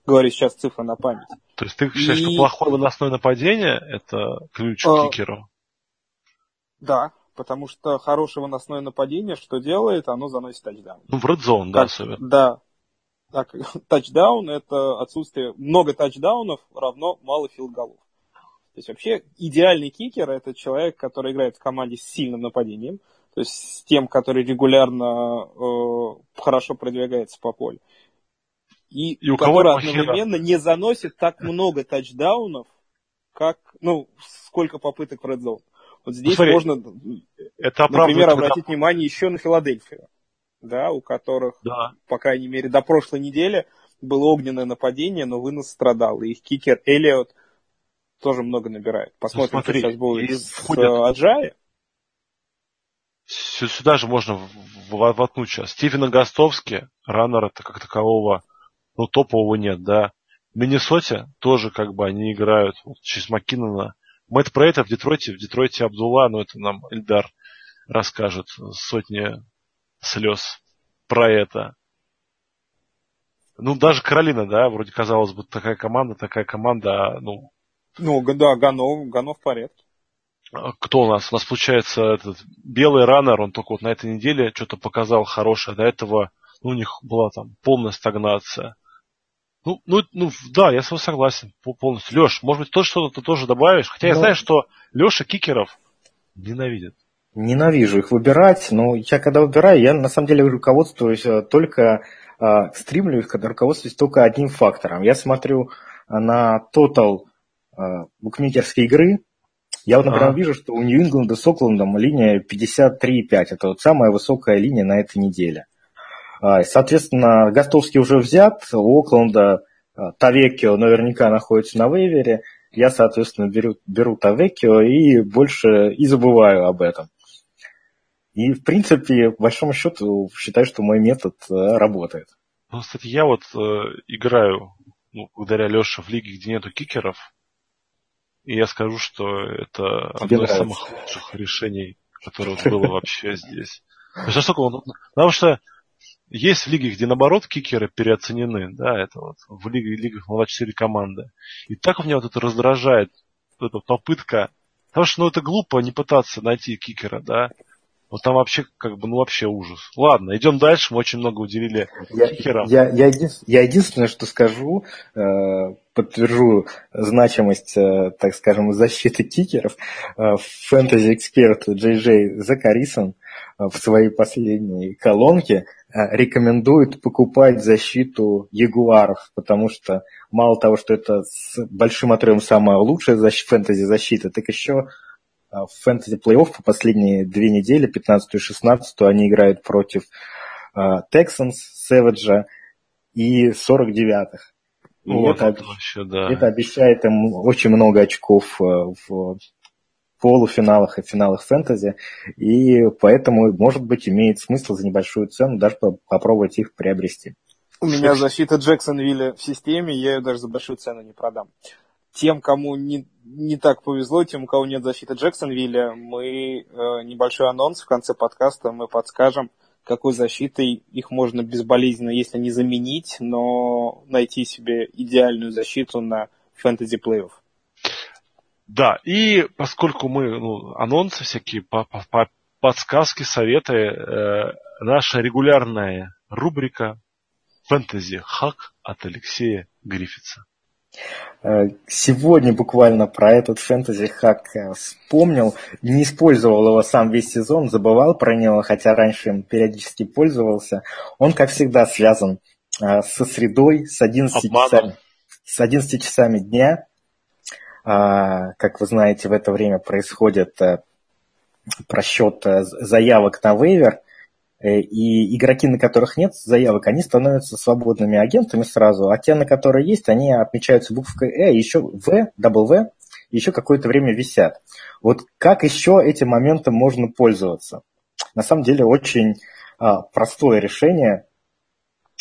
говорю сейчас цифры на память. То есть ты считаешь, И... что плохое выносное нападение – это ключ а... к кикеру? Да, потому что хорошее выносное нападение, что делает, оно заносит тачдаун. Ну, в zone, да, особенно. Да. Так, (laughs) тачдаун – это отсутствие, много тачдаунов равно мало филд-голов. То есть вообще идеальный кикер – это человек, который играет в команде с сильным нападением, то есть с тем, который регулярно э, хорошо продвигается по полю. И, и у который одновременно не заносит так много тачдаунов, как, ну, сколько попыток в Zone. Вот здесь Смотри, можно, это например, обратить когда... внимание еще на Филадельфию, да, у которых, да. по крайней мере, до прошлой недели было огненное нападение, но вынос страдал. И их кикер Эллиот тоже много набирает. Посмотрим, ну, смотри, что сейчас будет с входят... Аджаи сюда же можно воткнуть сейчас. Стивена Гостовски, раннера-то как такового, ну, топового нет, да. В Миннесоте тоже как бы они играют вот, через Маккинона. Мэтт Прейта в Детройте, в Детройте Абдулла, ну, это нам Эльдар расскажет сотни слез про это. Ну, даже Каролина, да, вроде казалось бы, такая команда, такая команда, а, ну... Ну, да, Ганов, Ганов в порядке. А кто у нас? У нас получается этот белый раннер, он только вот на этой неделе что-то показал хорошее. До этого ну, у них была там полная стагнация. Ну, ну, ну да, я с вами согласен полностью. Леш, может быть, то что-то ты тоже добавишь? Хотя я ну, знаю, что Леша кикеров ненавидит. Ненавижу их выбирать, но я когда выбираю, я на самом деле руководствуюсь э, только, э, стримлю их, когда руководствуюсь только одним фактором. Я смотрю на тотал э, букмекерской игры, я вот, например, а. вижу, что у Нью-Ингланда с Оклендом линия 53,5. Это вот самая высокая линия на этой неделе. А, соответственно, Гостовский уже взят, у Окленда а, Тавекио наверняка находится на вейвере. Я, соответственно, беру, беру Тавекио и больше и забываю об этом. И, в принципе, по большому счету, считаю, что мой метод э, работает. Ну, кстати, я вот э, играю, ну, благодаря Леше, в лиге, где нету кикеров, и я скажу, что это Тебе одно из самых лучших решений, которое было вообще здесь. Потому что есть лиги, где наоборот кикеры переоценены, да, это вот в лиге, лигах на 4 команды. И так у меня вот это раздражает, вот эта попытка, потому что, ну, это глупо не пытаться найти кикера, да, вот там вообще, как бы, ну вообще ужас. Ладно, идем дальше. Мы очень много уделили я, кикерам. Я, я, един, я единственное, что скажу, э, подтвержу значимость, э, так скажем, защиты кикеров. Э, фэнтези-эксперт Джей Джей Закарисон э, в своей последней колонке рекомендует покупать защиту Ягуаров, потому что мало того, что это с большим отрывом самая лучшая защита, фэнтези-защита, так еще в фэнтези плей-офф по последние две недели, 15 и 16 они играют против Texans, Savage и 49-х. Вот это, это, вообще, да. это обещает им очень много очков в полуфиналах и финалах фэнтези, и поэтому, может быть, имеет смысл за небольшую цену даже попробовать их приобрести. У меня защита Джексонвилля в системе, я ее даже за большую цену не продам. Тем, кому не, не так повезло, тем, у кого нет защиты Джексонвилля, мы э, небольшой анонс в конце подкаста, мы подскажем, какой защитой их можно безболезненно, если не заменить, но найти себе идеальную защиту на фэнтези плей-офф. Да, и поскольку мы, ну, анонсы всякие, по, по, по, подсказки, советы, э, наша регулярная рубрика «Фэнтези Хак» от Алексея Гриффитса. Э, сегодня буквально про этот фэнтези хак вспомнил. Не использовал его сам весь сезон, забывал про него, хотя раньше им периодически пользовался. Он, как всегда, связан э, со средой, с 11 часами, с 11 часами дня. А, как вы знаете, в это время происходит э, просчет э, заявок на вейвер, э, и игроки, на которых нет заявок, они становятся свободными агентами сразу, а те, на которые есть, они отмечаются буквой «э», еще «в», «w», еще какое-то время висят. Вот как еще этим моментом можно пользоваться? На самом деле очень а, простое решение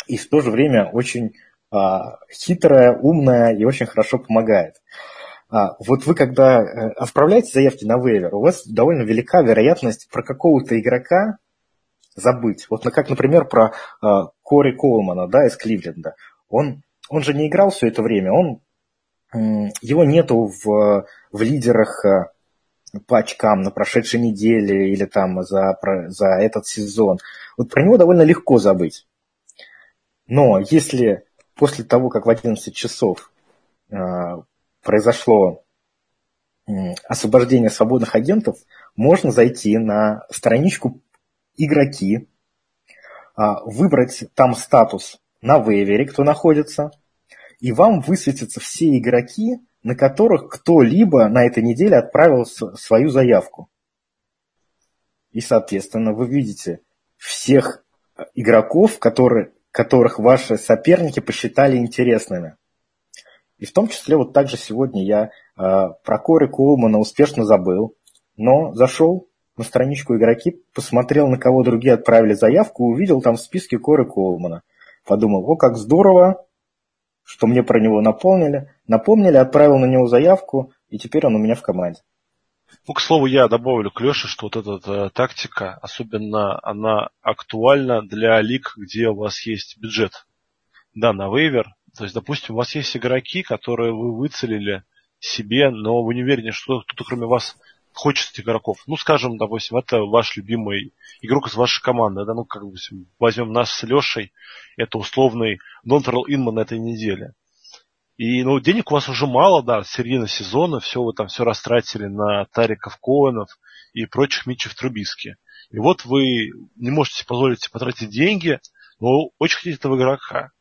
и в то же время очень а, хитрое, умное и очень хорошо помогает. Вот вы, когда э, отправляете заявки на вейвер, у вас довольно велика вероятность про какого-то игрока забыть. Вот как, например, про а, Кори Колмана да, из Кливленда. Он, он же не играл все это время, он, его нету в, в лидерах а, по очкам на прошедшей неделе или там за, про, за этот сезон. Вот про него довольно легко забыть. Но если после того, как в 11 часов произошло освобождение свободных агентов, можно зайти на страничку игроки, а, выбрать там статус на вейвере, кто находится, и вам высветятся все игроки, на которых кто-либо на этой неделе отправил свою заявку. И, соответственно, вы видите всех игроков, которые, которых ваши соперники посчитали интересными. И в том числе вот также сегодня я э, про Кори Коулмана успешно забыл, но зашел на страничку игроки, посмотрел, на кого другие отправили заявку, увидел там в списке Кори Коулмана. Подумал, о, как здорово, что мне про него напомнили. Напомнили, отправил на него заявку, и теперь он у меня в команде. Ну, к слову, я добавлю к Леше, что вот эта э, тактика, особенно она актуальна для лиг, где у вас есть бюджет. Да, на вейвер, то есть, допустим, у вас есть игроки, которые вы выцелили себе, но вы не уверены, что кто-то кроме вас хочет этих игроков. Ну, скажем, допустим, это ваш любимый игрок из вашей команды. Да? Ну, как бы возьмем нас с Лешей, это условный Донтерл Инман этой неделе. И ну, денег у вас уже мало, да, середина сезона, все вы там все растратили на Тариков Коэнов и прочих Митчев Трубиски. И вот вы не можете позволить потратить деньги, но очень хотите этого игрока.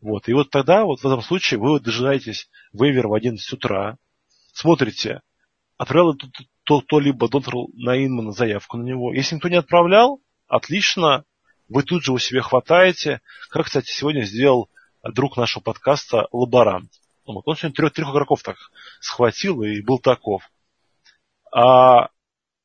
Вот. И вот тогда, вот в этом случае, вы дожидаетесь вейвер в 11 утра, смотрите, отправил кто-либо доктор на Инмана заявку на него. Если никто не отправлял, отлично, вы тут же у себя хватаете. Как, кстати, сегодня сделал друг нашего подкаста Лаборант. Вот. Он сегодня трех, трех игроков так схватил и был таков. А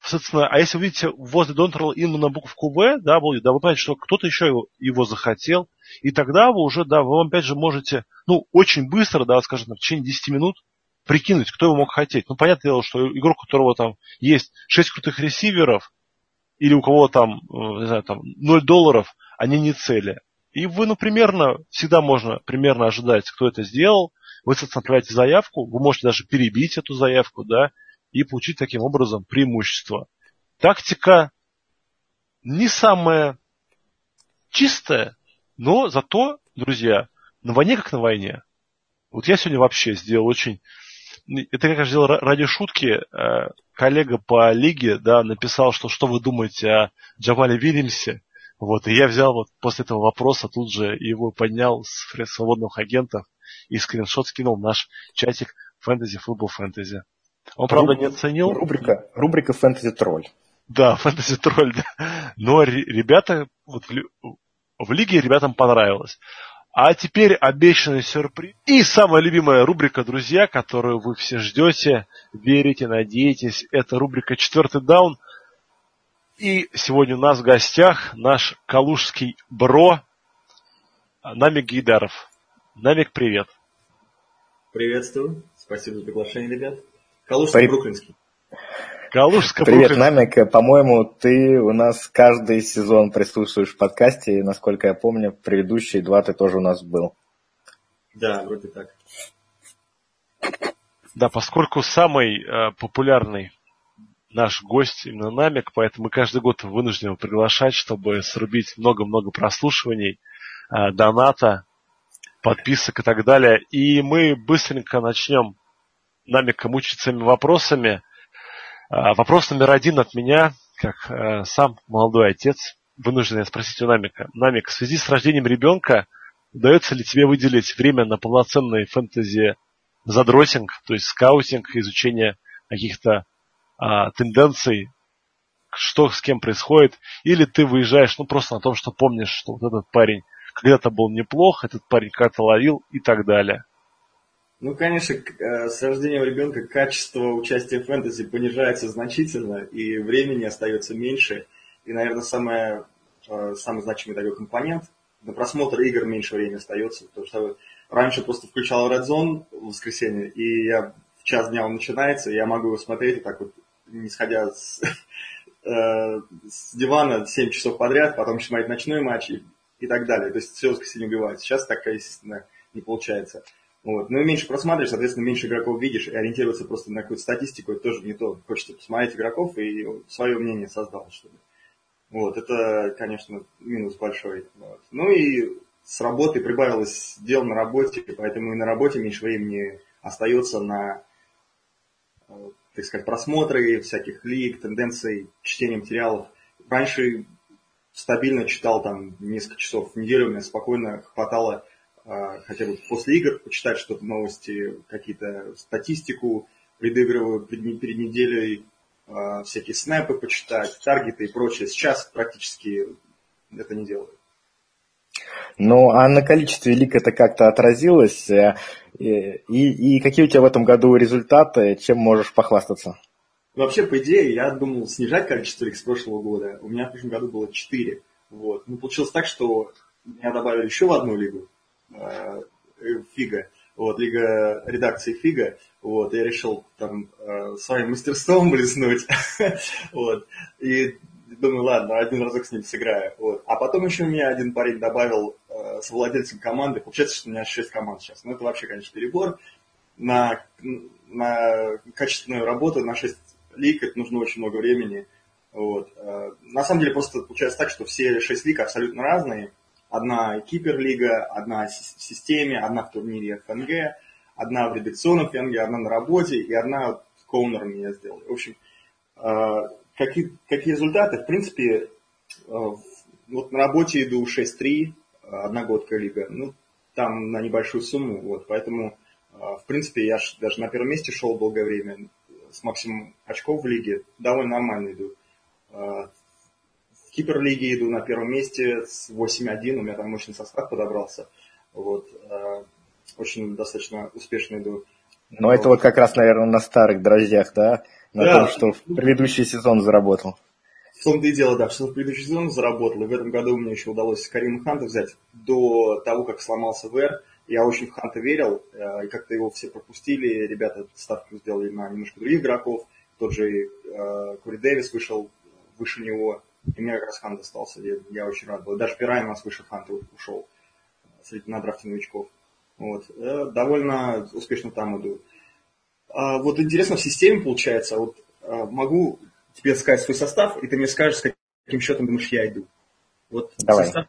Соответственно, а если вы видите возле Донтерла именно буковку В, да, будет, да, вы понимаете, что кто-то еще его, его захотел, и тогда вы уже, да, вы опять же можете, ну, очень быстро, да, скажем, в течение 10 минут прикинуть, кто его мог хотеть. Ну, понятное дело, что игрок, у которого там есть 6 крутых ресиверов, или у кого там, э, не знаю, там 0 долларов, они не цели. И вы, ну, примерно, всегда можно примерно ожидать, кто это сделал. Вы, соответственно, отправляете заявку, вы можете даже перебить эту заявку, да, и получить таким образом преимущество. Тактика не самая чистая, но зато, друзья, на войне как на войне. Вот я сегодня вообще сделал очень... Это как я сделал ради шутки. Э, коллега по лиге да, написал, что что вы думаете о Джавале Вильямсе. Вот, и я взял вот после этого вопроса, тут же его поднял с свободных агентов и скриншот скинул в наш чатик Fantasy Football Fantasy. Он, правда, не оценил. Рубрика, рубрика Fantasy Troll. Да, (laughs) Troll, да. Но ребята, вот в, в лиге ребятам понравилось. А теперь обещанный сюрприз. И самая любимая рубрика, друзья, которую вы все ждете, верите, надеетесь, это рубрика «Четвертый даун». И сегодня у нас в гостях наш калужский бро Намик Гейдаров. Намик, привет. Приветствую. Спасибо за приглашение, ребят. Калужский, Бруклинский. Калужско Привет, Намик. По-моему, ты у нас каждый сезон присутствуешь в подкасте, и, насколько я помню, предыдущие два ты тоже у нас был. Да, вроде так. Да, поскольку самый э, популярный наш гость именно Намик, поэтому мы каждый год вынуждены его приглашать, чтобы срубить много-много прослушиваний, э, доната, подписок и так далее. И мы быстренько начнем Намика мучить своими вопросами. А, вопрос номер один от меня, как э, сам молодой отец, вынужден спросить у Намика. Намик, в связи с рождением ребенка, удается ли тебе выделить время на полноценный фэнтези задротинг, то есть скаутинг, изучение каких-то а, тенденций, что с кем происходит, или ты выезжаешь, ну, просто на том, что помнишь, что вот этот парень когда-то был неплох, этот парень как-то ловил и так далее. Ну, конечно, э, с рождением ребенка качество участия в фэнтези понижается значительно, и времени остается меньше. И, наверное, самое, э, самый значимый такой компонент на просмотр игр меньше времени остается, потому что раньше просто включал Red Zone в воскресенье, и я в час дня он начинается, и я могу его смотреть и так вот, не сходя с, (laughs) э, с дивана 7 часов подряд, потом еще смотреть ночной матч и, и так далее. То есть все воскресенье убивает. Сейчас такая, естественно, не получается. Вот. Ну и меньше просматриваешь, соответственно, меньше игроков видишь, и ориентироваться просто на какую-то статистику, это тоже не то. Хочется посмотреть игроков и свое мнение создал, чтобы. Вот, это, конечно, минус большой. Вот. Ну и с работы прибавилось дел на работе, поэтому и на работе меньше времени остается на, э, так сказать, просмотры всяких лиг, тенденций, чтение материалов. Раньше стабильно читал там несколько часов в неделю, у меня спокойно хватало хотя бы после игр почитать что-то, новости, какие-то статистику, предыгрываю перед, перед неделей, а, всякие снэпы почитать, таргеты и прочее. Сейчас практически это не делаю. Ну, а на количестве лик это как-то отразилось? Э, и, и, и какие у тебя в этом году результаты? Чем можешь похвастаться? Вообще, по идее, я думал снижать количество лик с прошлого года. У меня в прошлом году было 4. Вот. Ну, получилось так, что меня добавили еще в одну лигу. Э, Фига, вот, лига редакции Фига, вот, я решил там э, своим мастерством блеснуть, (laughs) вот, и думаю, ладно, один разок с ним сыграю, вот. А потом еще меня один парень добавил э, с владельцем команды, получается, что у меня 6 команд сейчас, ну, это вообще, конечно, перебор, на, на качественную работу, на 6 лиг, это нужно очень много времени, вот. На самом деле, просто получается так, что все 6 лиг абсолютно разные, Одна киперлига, одна в системе, одна в турнире ФНГ, одна в редакционном ФНГ, одна на работе и одна коунером я сделал. В общем, э, какие, какие результаты? В принципе, э, вот на работе иду 6-3, одногодка лига, ну, там на небольшую сумму, вот, поэтому, э, в принципе, я даже на первом месте шел долгое время, с максимум очков в лиге, довольно нормально иду. Киперлиге иду на первом месте с 8-1, у меня там мощный состав подобрался. Вот, э, очень достаточно успешно иду. Но вот. это вот как раз, наверное, на старых дрожжах, да? На да. том, что в предыдущий сезон заработал. В том-то и дело, да, что в предыдущий сезон заработал. И в этом году мне еще удалось Карима Ханта взять. До того, как сломался ВР, я очень в Ханта верил, э, и как-то его все пропустили. Ребята ставку сделали на немножко других игроков. Тот же э, Кури Дэвис вышел выше него. И мне как раз Хан достался, я, я очень рад был. Даже Пирай у нас выше Хан ушел среди на драфте новичков. Вот. Я довольно успешно там иду. А, вот интересно в системе получается, вот а, могу тебе сказать свой состав, и ты мне скажешь, с каким счетом думаешь, я иду. Вот Давай. состав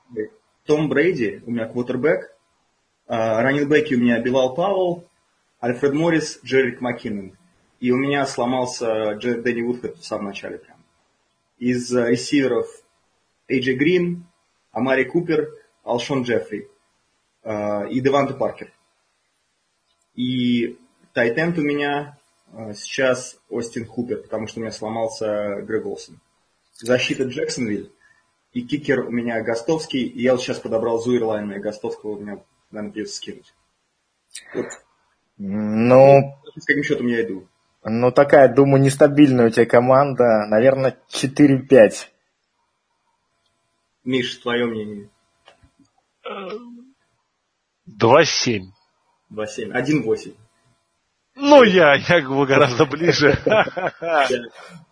Том Брейди, у меня квотербек, а, раннинбеки у меня Билал Пауэлл, Альфред Моррис, Джеррик Маккинон. И у меня сломался Дэнни Вудхед в самом начале прям из ресиверов AJ Green, Амари Купер, Алшон Джеффри э, и Деванте Паркер. И тайтенд у меня э, сейчас Остин Хупер, потому что у меня сломался Грег Олсен. Защита Джексонвиль и кикер у меня Гостовский. И я вот сейчас подобрал Зуэрлайна и Гостовского у меня, наверное, придется скинуть. Вот. Ну, с каким счетом я иду? Ну, такая, думаю, нестабильная у тебя команда. Наверное, 4-5. Миш, твое мнение? 2-7. 2-7. 1-8. Ну, я, я гораздо ближе.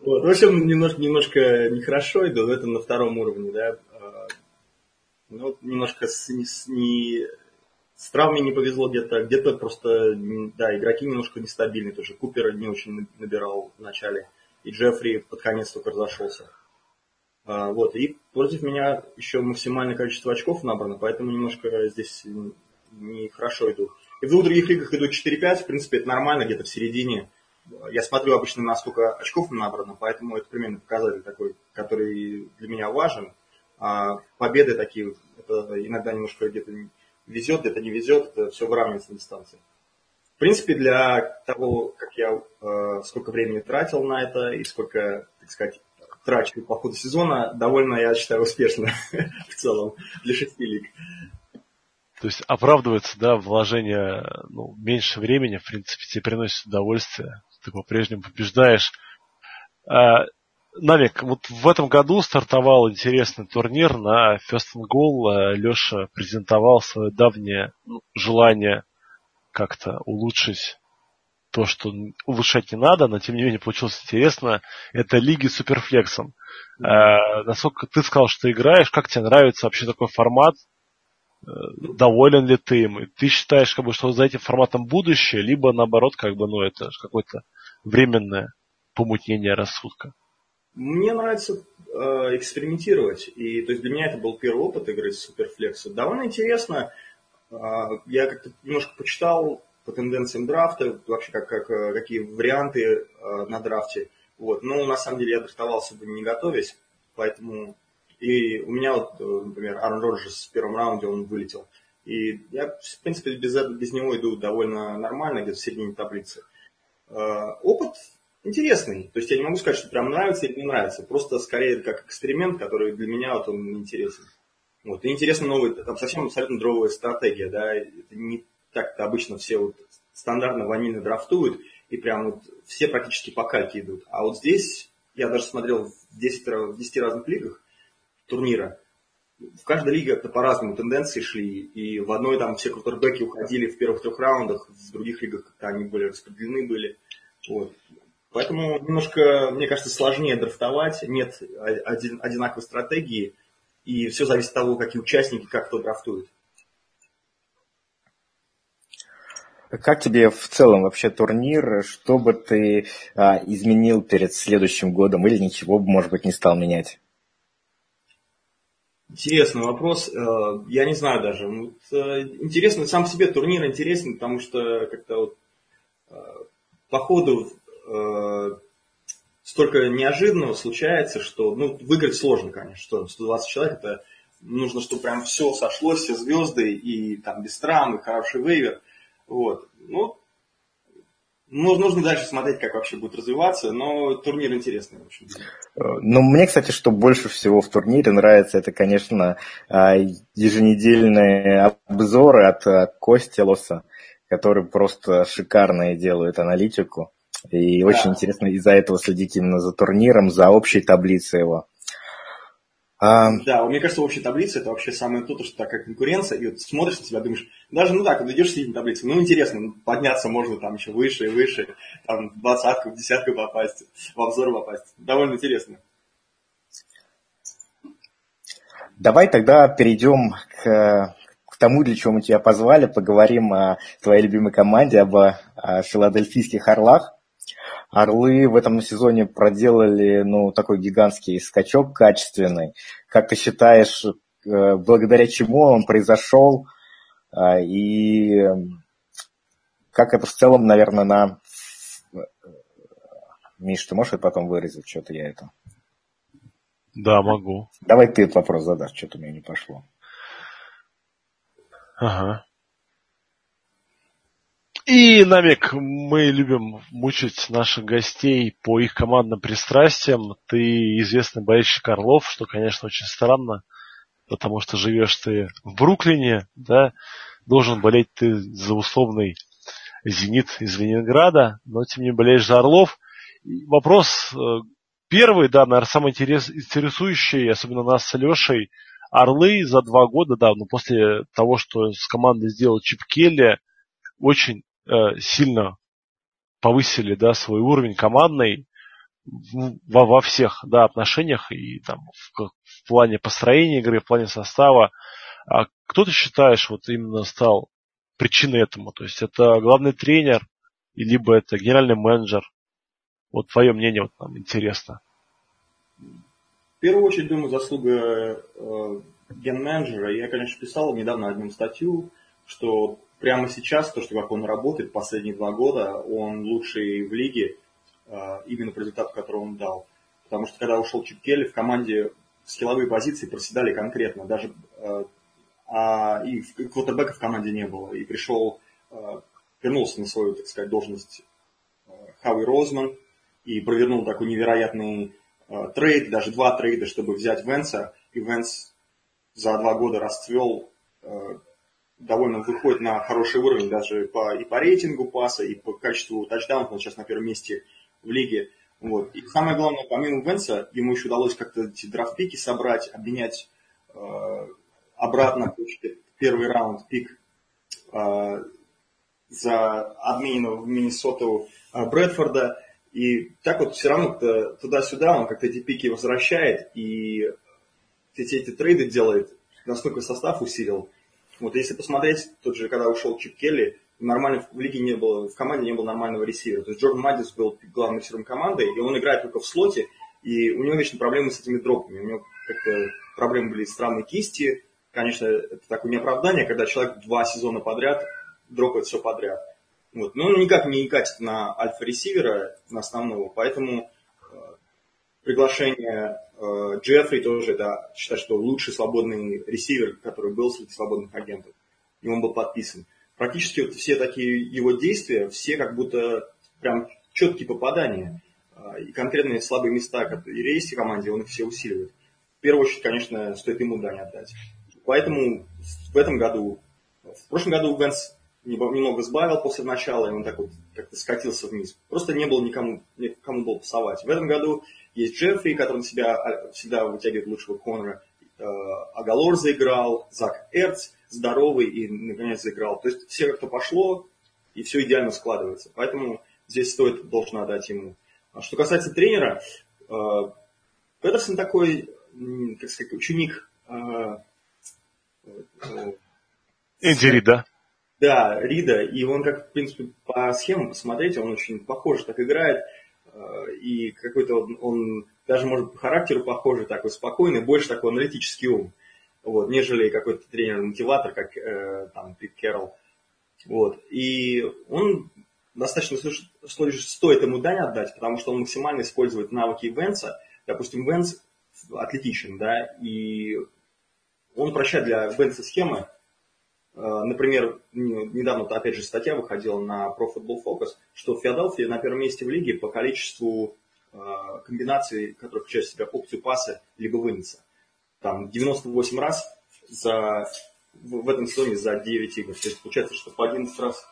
В общем, немножко, нехорошо иду, но это на втором уровне, да. А, ну, немножко с, не, с травмой не повезло где-то, где-то просто, да, игроки немножко нестабильные тоже. Купер не очень набирал в начале, и Джеффри под конец только разошелся. А, вот, и против меня еще максимальное количество очков набрано, поэтому немножко здесь нехорошо иду. И в двух других лигах идут 4-5, в принципе, это нормально, где-то в середине. Я смотрю обычно на сколько очков набрано, поэтому это примерно показатель такой, который для меня важен. А победы такие, это иногда немножко где-то везет, где-то не везет, это все выравнивается на дистанции. В принципе, для того, как я э, сколько времени тратил на это и сколько, так сказать, трачу по ходу сезона, довольно, я считаю, успешно (laughs) в целом для шести лиг. То есть оправдывается, да, вложение ну, меньше времени, в принципе, тебе приносит удовольствие, ты по-прежнему побеждаешь. А, Навик, вот в этом году стартовал интересный турнир на First and Goal. Леша презентовал свое давнее ну, желание как-то улучшить то, что улучшать не надо, но тем не менее получилось интересно. Это лиги с суперфлексом. Mm-hmm. А, насколько ты сказал, что ты играешь, как тебе нравится вообще такой формат? Э, доволен ли ты им? Ты считаешь, как бы, что за этим форматом будущее, либо наоборот, как бы, ну, это какое-то временное помутнение рассудка? Мне нравится э, экспериментировать. И то есть для меня это был первый опыт игры с Суперфлекса. Довольно интересно. Э, я как-то немножко почитал по тенденциям драфта, вообще как, как, э, какие варианты э, на драфте. Вот. Но на самом деле я драфтовался бы не готовясь, поэтому и у меня вот, э, например, Аарон Роджерс в первом раунде он вылетел. И я, в принципе, без, без него иду довольно нормально, где-то в середине таблицы. Э, опыт интересный. То есть я не могу сказать, что прям нравится или не нравится. Просто скорее как эксперимент, который для меня вот он интересен. Вот. И интересно новый, там совсем абсолютно дровая стратегия, да, это не так -то обычно все вот стандартно ванильно драфтуют, и прям вот все практически по кальке идут. А вот здесь, я даже смотрел в 10, в 10 разных лигах, турнира. В каждой лиге это по-разному тенденции шли, и в одной там все крутербеки уходили в первых трех раундах, в других лигах как-то они более распределены были. Вот. Поэтому немножко, мне кажется, сложнее драфтовать, нет один, одинаковой стратегии, и все зависит от того, какие участники, как кто драфтует. Как тебе в целом вообще турнир? Что бы ты а, изменил перед следующим годом или ничего бы, может быть, не стал менять? Интересный вопрос. Э, я не знаю даже. Ну, интересно, сам себе турнир интересен, потому что как-то вот э, по ходу столько неожиданного случается, что ну, выиграть сложно, конечно. Что 120 человек, это нужно, чтобы прям все сошлось, все звезды, и там без травм, и хороший вейвер. Вот. Ну, ну, нужно дальше смотреть, как вообще будет развиваться, но турнир интересный, в общем. Ну, мне, кстати, что больше всего в турнире нравится, это, конечно, а, еженедельные обзоры от Кости Лоса, который просто шикарные делают аналитику. И да. очень интересно из-за этого следить именно за турниром, за общей таблицей его. А... Да, мне кажется, общая таблица это вообще самое то, что такая конкуренция, и вот смотришь на себя, думаешь, даже, ну так, когда идешь в средней таблице, ну интересно, ну, подняться можно там еще выше и выше, там в двадцатку, в десятку попасть, в обзор попасть. Довольно интересно. Давай тогда перейдем к, к тому, для чего мы тебя позвали, поговорим о твоей любимой команде, об о филадельфийских орлах. Орлы в этом сезоне проделали ну, такой гигантский скачок качественный. Как ты считаешь, э, благодаря чему он произошел? А, и как это в целом, наверное, на... Миш, ты можешь это потом вырезать? Что-то я это... Да, могу. Давай ты этот вопрос задашь, что-то у меня не пошло. Ага. И, Намик, мы любим мучить наших гостей по их командным пристрастиям. Ты известный болельщик Орлов, что, конечно, очень странно, потому что живешь ты в Бруклине, да, должен болеть ты за условный «Зенит» из Ленинграда, но тем не болеешь за Орлов. Вопрос э, первый, да, наверное, самый интерес, интересующий, особенно нас с Лешей, Орлы за два года, да, но после того, что с командой сделал Чип Келли, очень сильно повысили, да, свой уровень командный во, во всех, да, отношениях и там в, в плане построения игры, в плане состава. А кто ты считаешь, вот именно стал причиной этому? То есть это главный тренер, либо это генеральный менеджер? Вот твое мнение вот нам интересно. В первую очередь, думаю, заслуга э, ген-менеджера. Я, конечно, писал недавно одну статью, что прямо сейчас, то, что как он работает последние два года, он лучший в лиге, э, именно по результату, который он дал. Потому что когда ушел Чип Келли, в команде скилловые позиции проседали конкретно. Даже э, а, и квотербека в команде не было. И пришел, э, вернулся на свою, так сказать, должность Хауи Розман, и провернул такой невероятный трейд, даже два трейда, чтобы взять Венса, и Венс за два года расцвел, довольно выходит на хороший уровень даже по, и по рейтингу паса, и по качеству тачдаунов, он сейчас на первом месте в лиге. Вот. И самое главное, помимо Венса, ему еще удалось как-то эти драфтпики собрать, обменять э, обратно первый раунд пик э, за обмененного в Миннесоту э, Брэдфорда. И так вот все равно туда-сюда он как-то эти пики возвращает и эти, эти трейды делает, насколько состав усилил. Вот если посмотреть, тот же, когда ушел Чип Келли, нормально в лиге не было, в команде не было нормального ресивера. То есть Джордан Маддис был главным ресивером команды, и он играет только в слоте, и у него вечно проблемы с этими дропами. У него как-то проблемы были странные кисти. Конечно, это такое неоправдание, когда человек два сезона подряд дропает все подряд. Вот. Но он никак не катит на альфа-ресивера, на основного, поэтому э, приглашение Джеффри тоже, да, считаю, что лучший свободный ресивер, который был среди свободных агентов, и он был подписан. Практически вот все такие его действия, все как будто прям четкие попадания. Э, и конкретные слабые места, есть в команде, он их все усиливает. В первую очередь, конечно, стоит ему дань отдать. Поэтому в этом году, в прошлом году Венс немного сбавил после начала, и он так вот как-то скатился вниз. Просто не было никому, никому было пасовать. В этом году есть Джеффри, который на себя а, всегда вытягивает лучшего корнера. Э, Агалор заиграл, Зак Эрц здоровый и наконец заиграл. То есть все как-то пошло, и все идеально складывается. Поэтому здесь стоит, должен отдать ему. А что касается тренера, э, Петерсон такой, как сказать, ученик э, Энди да? Да, Рида, и он как, в принципе, по схемам посмотреть, он очень похож так играет, и какой-то он, он даже, может, по характеру похожий, такой спокойный, больше такой аналитический ум, вот, нежели какой-то тренер-мотиватор, как э, там Пит Керролл. Вот, и он достаточно стоит ему дань отдать, потому что он максимально использует навыки Венса. Допустим, Венс атлетичен, да, и он упрощает для Венса схемы, Э, например, недавно, опять же, статья выходила на Pro Football Focus, что Филадельфия на первом месте в лиге по количеству э, комбинаций, которые включают в себя опцию паса либо выноса. Там 98 раз за, в этом сезоне за 9 игр. То есть получается, что по 11 раз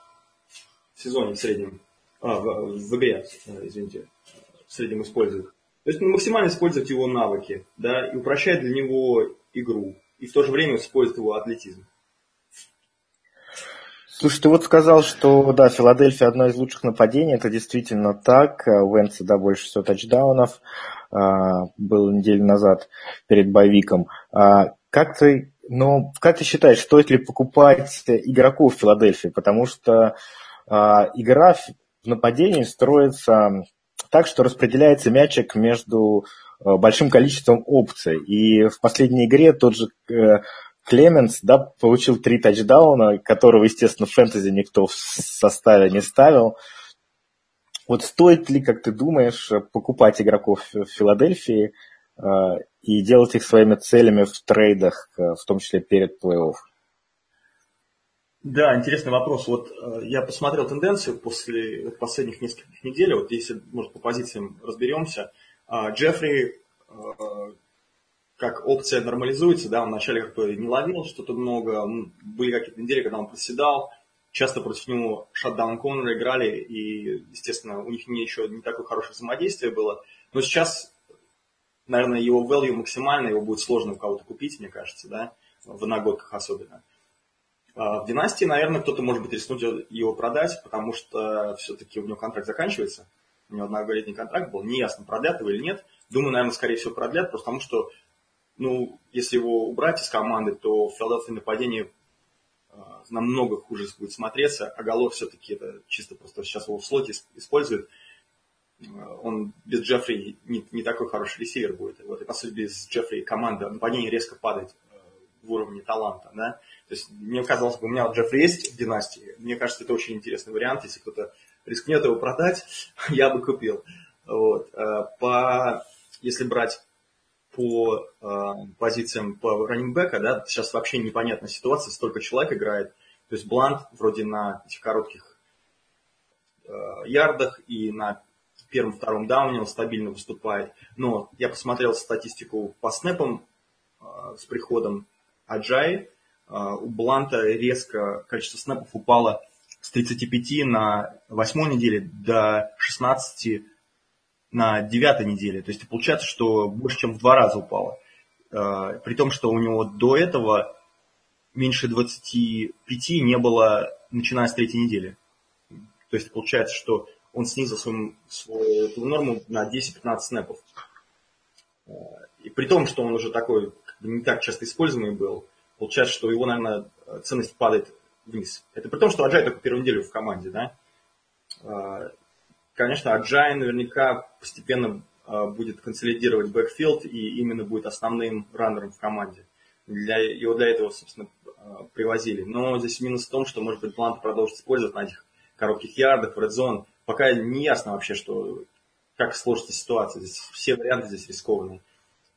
в сезоне в среднем, а, в, в игре, э, извините, в среднем используют. То есть максимально использовать его навыки, да, и упрощать для него игру, и в то же время использовать его атлетизм. Слушай, ты вот сказал, что да, Филадельфия одно из лучших нападений, это действительно так. У Венца, да, больше всего тачдаунов а, было неделю назад перед боевиком. А, как ты, ну, как ты считаешь, стоит ли покупать игроков Филадельфии? Потому что а, игра в нападении строится так, что распределяется мячик между а, большим количеством опций. И в последней игре тот же э, Клеменс, да, получил три тачдауна, которого, естественно, в фэнтези никто в составе не ставил. Вот стоит ли, как ты думаешь, покупать игроков в Филадельфии? А, и делать их своими целями в трейдах, э, в том числе перед плей-офф? Да, интересный вопрос. Вот э, я посмотрел тенденцию после последних нескольких недель. Вот если, может, по позициям разберемся. Э, Джеффри э, как опция нормализуется, да, он вначале как-то не ловил что-то много, были какие-то недели, когда он проседал, часто против него шатдаун Коннора играли, и, естественно, у них не, еще не такое хорошее взаимодействие было. Но сейчас, наверное, его value максимально, его будет сложно у кого-то купить, мне кажется, да, в иногодках особенно. А в династии, наверное, кто-то, может быть, рискнуть его продать, потому что все-таки у него контракт заканчивается. У него одноголетний контракт был, неясно, продлят его или нет. Думаю, наверное, скорее всего, продлят, просто потому что, ну, если его убрать из команды, то в Филадельфии нападение а, намного хуже будет смотреться, а Галор все-таки это чисто просто сейчас его в слоте использует. А, он без Джеффри не, не такой хороший ресивер будет. Вот, и по сути без Джеффри команда нападение резко падает в уровне таланта. Да? То есть мне казалось бы, у меня вот Джеффри есть в династии, мне кажется, это очень интересный вариант, если кто-то рискнет его продать, (laughs) я бы купил. Вот. Э, по, если брать по э, позициям по раннингбека, да, сейчас вообще непонятная ситуация, столько человек играет. То есть Блант вроде на этих коротких э, ярдах и на первом-втором дауне он стабильно выступает. Но я посмотрел статистику по снэпам э, с приходом Аджай, а, у Бланта резко количество снэпов упало с 35 на 8 неделе до 16 на 9 неделе. То есть получается, что больше, чем в два раза упало. А, при том, что у него до этого меньше 25 не было, начиная с третьей недели. То есть получается, что он снизил свою, свою норму на 10-15 снэпов. А, и при том, что он уже такой не так часто используемый был, получается, что его, наверное, ценность падает вниз. Это при том, что Аджай только первую неделю в команде, да. Конечно, Аджай наверняка постепенно а, будет консолидировать бэкфилд и именно будет основным раннером в команде. Для, его для этого, собственно, а, привозили. Но здесь минус в том, что, может быть, Блант продолжит использовать на этих коротких ярдах, в редзон. Пока не ясно вообще, что, как сложится ситуация. Здесь все варианты здесь рискованные.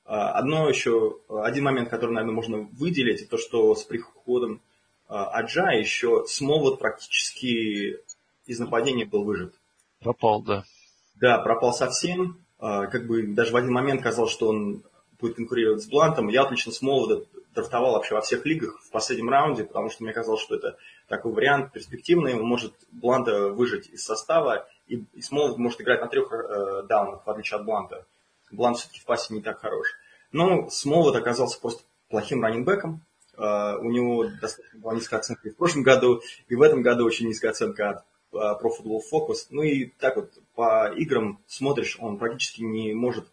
А, одно еще, один момент, который, наверное, можно выделить, это то, что с приходом Аджа еще Смолвуд практически из нападения был выжат. Пропал, да. Да, пропал совсем. А, как бы даже в один момент казалось, что он будет конкурировать с Блантом. Я отлично Смолвуда драфтовал вообще во всех лигах в последнем раунде, потому что мне казалось, что это такой вариант перспективный. Он может Бланта выжить из состава, и, и Смолвуд может играть на трех э, даунах, в отличие от Бланта. Блант все-таки в пасе не так хорош. Но Смолвуд оказался просто плохим раннинбеком. Uh, у него достаточно была низкая оценка и в прошлом году, и в этом году очень низкая оценка от Pro Football Focus. Ну и так вот по играм смотришь, он практически не может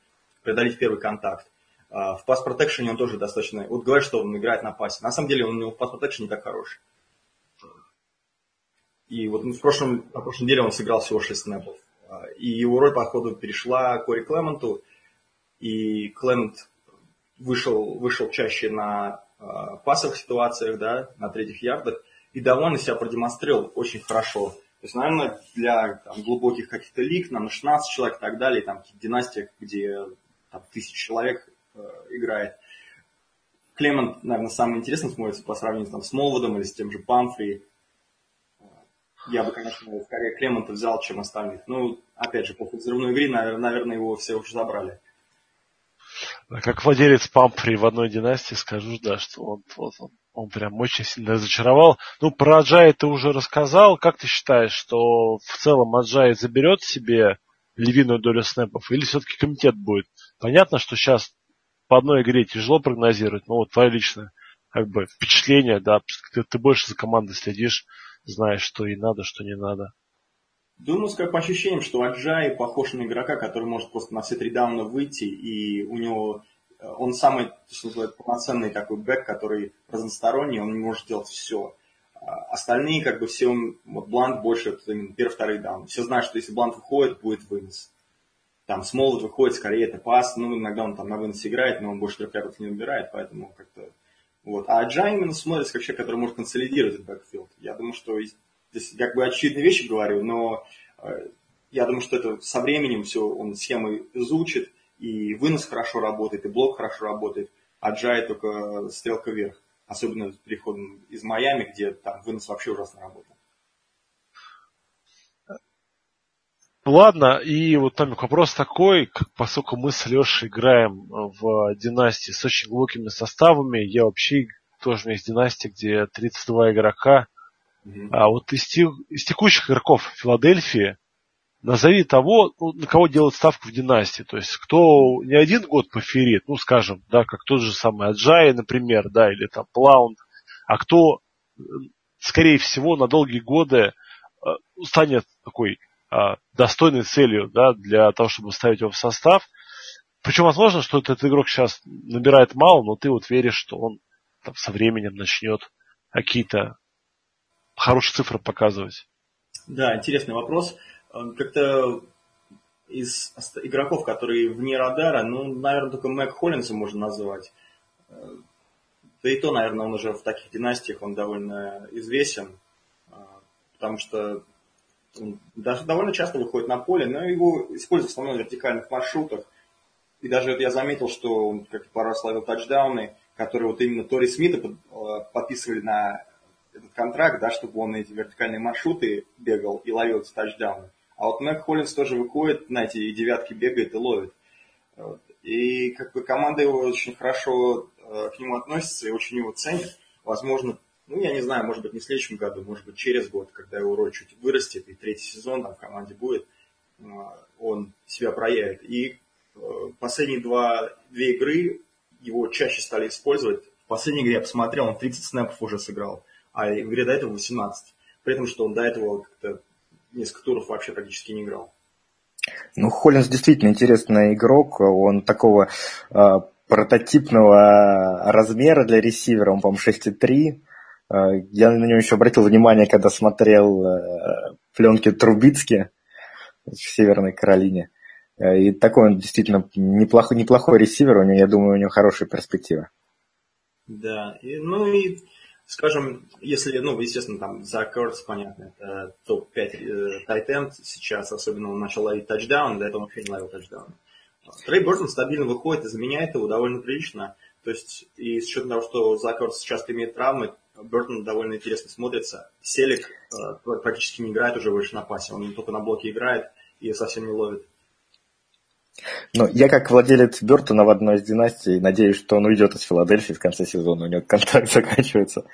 преодолеть первый контакт. Uh, в пас протекшене он тоже достаточно... Вот говорят, что он играет на пасе. На самом деле он у него в пас протекшене не так хороший. И вот в прошлом, на прошлой неделе он сыграл всего 6 снэпов. И его роль, походу, перешла Кори Клементу. И Клемент вышел, вышел чаще на э, пасовых ситуациях, да, на третьих ярдах, и довольно себя продемонстрировал очень хорошо. То есть, наверное, для там, глубоких каких-то лиг, на 16 человек и так далее, там, династиях, где там, тысяч человек э, играет, Клемент, наверное, самый интересный смотрится по сравнению там, с Молводом или с тем же Памфри. Я бы, конечно, скорее Клемента взял, чем остальных. Ну, опять же, после взрывной игры, наверное, его все уже забрали. Как владелец Пампри в одной династии скажу, да, что он, вот, он, он прям очень сильно разочаровал. Ну, про Аджай ты уже рассказал. Как ты считаешь, что в целом Аджай заберет себе львиную долю снэпов или все-таки комитет будет? Понятно, что сейчас по одной игре тяжело прогнозировать, но вот твое личное как бы впечатление, да, ты, ты больше за командой следишь, знаешь, что и надо, что не надо. Думаю, как по ощущениям, что Аджай похож на игрока, который может просто на все три дауна выйти, и у него он самый, что называется, полноценный такой бэк, который разносторонний, он не может делать все. А остальные, как бы все, вот Блант больше, это именно первый, второй даун. Все знают, что если Блант выходит, будет вынос. Там Смолвуд выходит, скорее это пас, ну, иногда он там на вынос играет, но он больше трех ярдов не набирает, поэтому как-то... Вот. А Аджай именно смотрится как человек, который может консолидировать этот бэкфилд. Я думаю, что здесь как бы очевидные вещи говорю, но э, я думаю, что это со временем все, он схемы изучит, и вынос хорошо работает, и блок хорошо работает, а Джай только стрелка вверх. Особенно с переходом из Майами, где там вынос вообще ужасно работает. Ладно, и вот там вопрос такой, как, поскольку мы с Лешей играем в династии с очень глубокими составами, я вообще тоже у меня есть династия, где 32 игрока, mm-hmm. а вот из, тех, из текущих игроков Филадельфии назови того, ну, на кого делать ставку в династии. То есть, кто не один год поферит, ну, скажем, да, как тот же самый Аджай, например, да, или там Плаунд, а кто, скорее всего, на долгие годы э, станет такой а, достойной целью да, для того, чтобы ставить его в состав. Причем возможно, что этот игрок сейчас набирает мало, но ты вот веришь, что он там, со временем начнет какие-то хорошие цифры показывать. Да, интересный вопрос. Э, как-то из игроков, которые вне радара, ну, наверное, только Мэг Холлинса можно назвать. Э, да и то, наверное, он уже в таких династиях, он довольно известен, э, потому что он даже довольно часто выходит на поле, но его используют в основном в вертикальных маршрутах. И даже я заметил, что он как пару раз ловил тачдауны, которые вот именно Тори Смита подписывали на этот контракт, да, чтобы он эти вертикальные маршруты бегал и ловил эти тачдауны. А вот Мэг Холлинс тоже выходит, знаете, и девятки бегает и ловит. И как бы команда его очень хорошо э, к нему относится и очень его ценит. Возможно, ну, я не знаю, может быть, не в следующем году, может быть, через год, когда его роль чуть вырастет, и третий сезон там в команде будет, э, он себя проявит. И э, последние два, две игры его чаще стали использовать. В последней игре я посмотрел, он 30 снэпов уже сыграл, а в игре до этого 18. При этом, что он до этого как-то несколько туров вообще практически не играл. Ну, Холлинс действительно интересный игрок. Он такого э, прототипного размера для ресивера, он, по-моему, 6,3. Э, я на него еще обратил внимание, когда смотрел э, пленки Трубицки в Северной Каролине. Э, и такой он действительно неплохой, неплохой ресивер, у него, я думаю, у него хорошая перспектива. Да, и, ну и, скажем, если, ну, естественно, там Зак Кертс, понятно, это топ-5 э, тайтенд сейчас, особенно он начал ловить тачдаун, до этого вообще не ловил тачдаун. Трей Бортон стабильно выходит и заменяет его довольно прилично. То есть, и с учетом того, что Зак Кертс часто имеет травмы, Бертон довольно интересно смотрится. Селик э, практически не играет уже выше на пасе, он только на блоке играет и совсем не ловит. Ну, я как владелец Бертона в одной из династий надеюсь, что он уйдет из Филадельфии в конце сезона, у него контракт (laughs) заканчивается.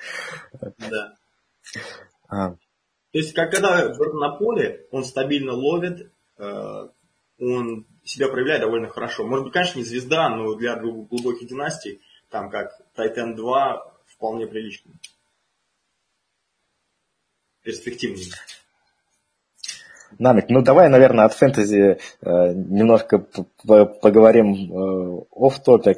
Да. А. То есть, как когда Бертон на поле, он стабильно ловит, э, он себя проявляет довольно хорошо. Может быть, конечно, не звезда, но для глубоких династий, там как Тайтен 2, вполне прилично перспективнее. Намик, ну давай, наверное, от фэнтези э, немножко поговорим э, off-topic.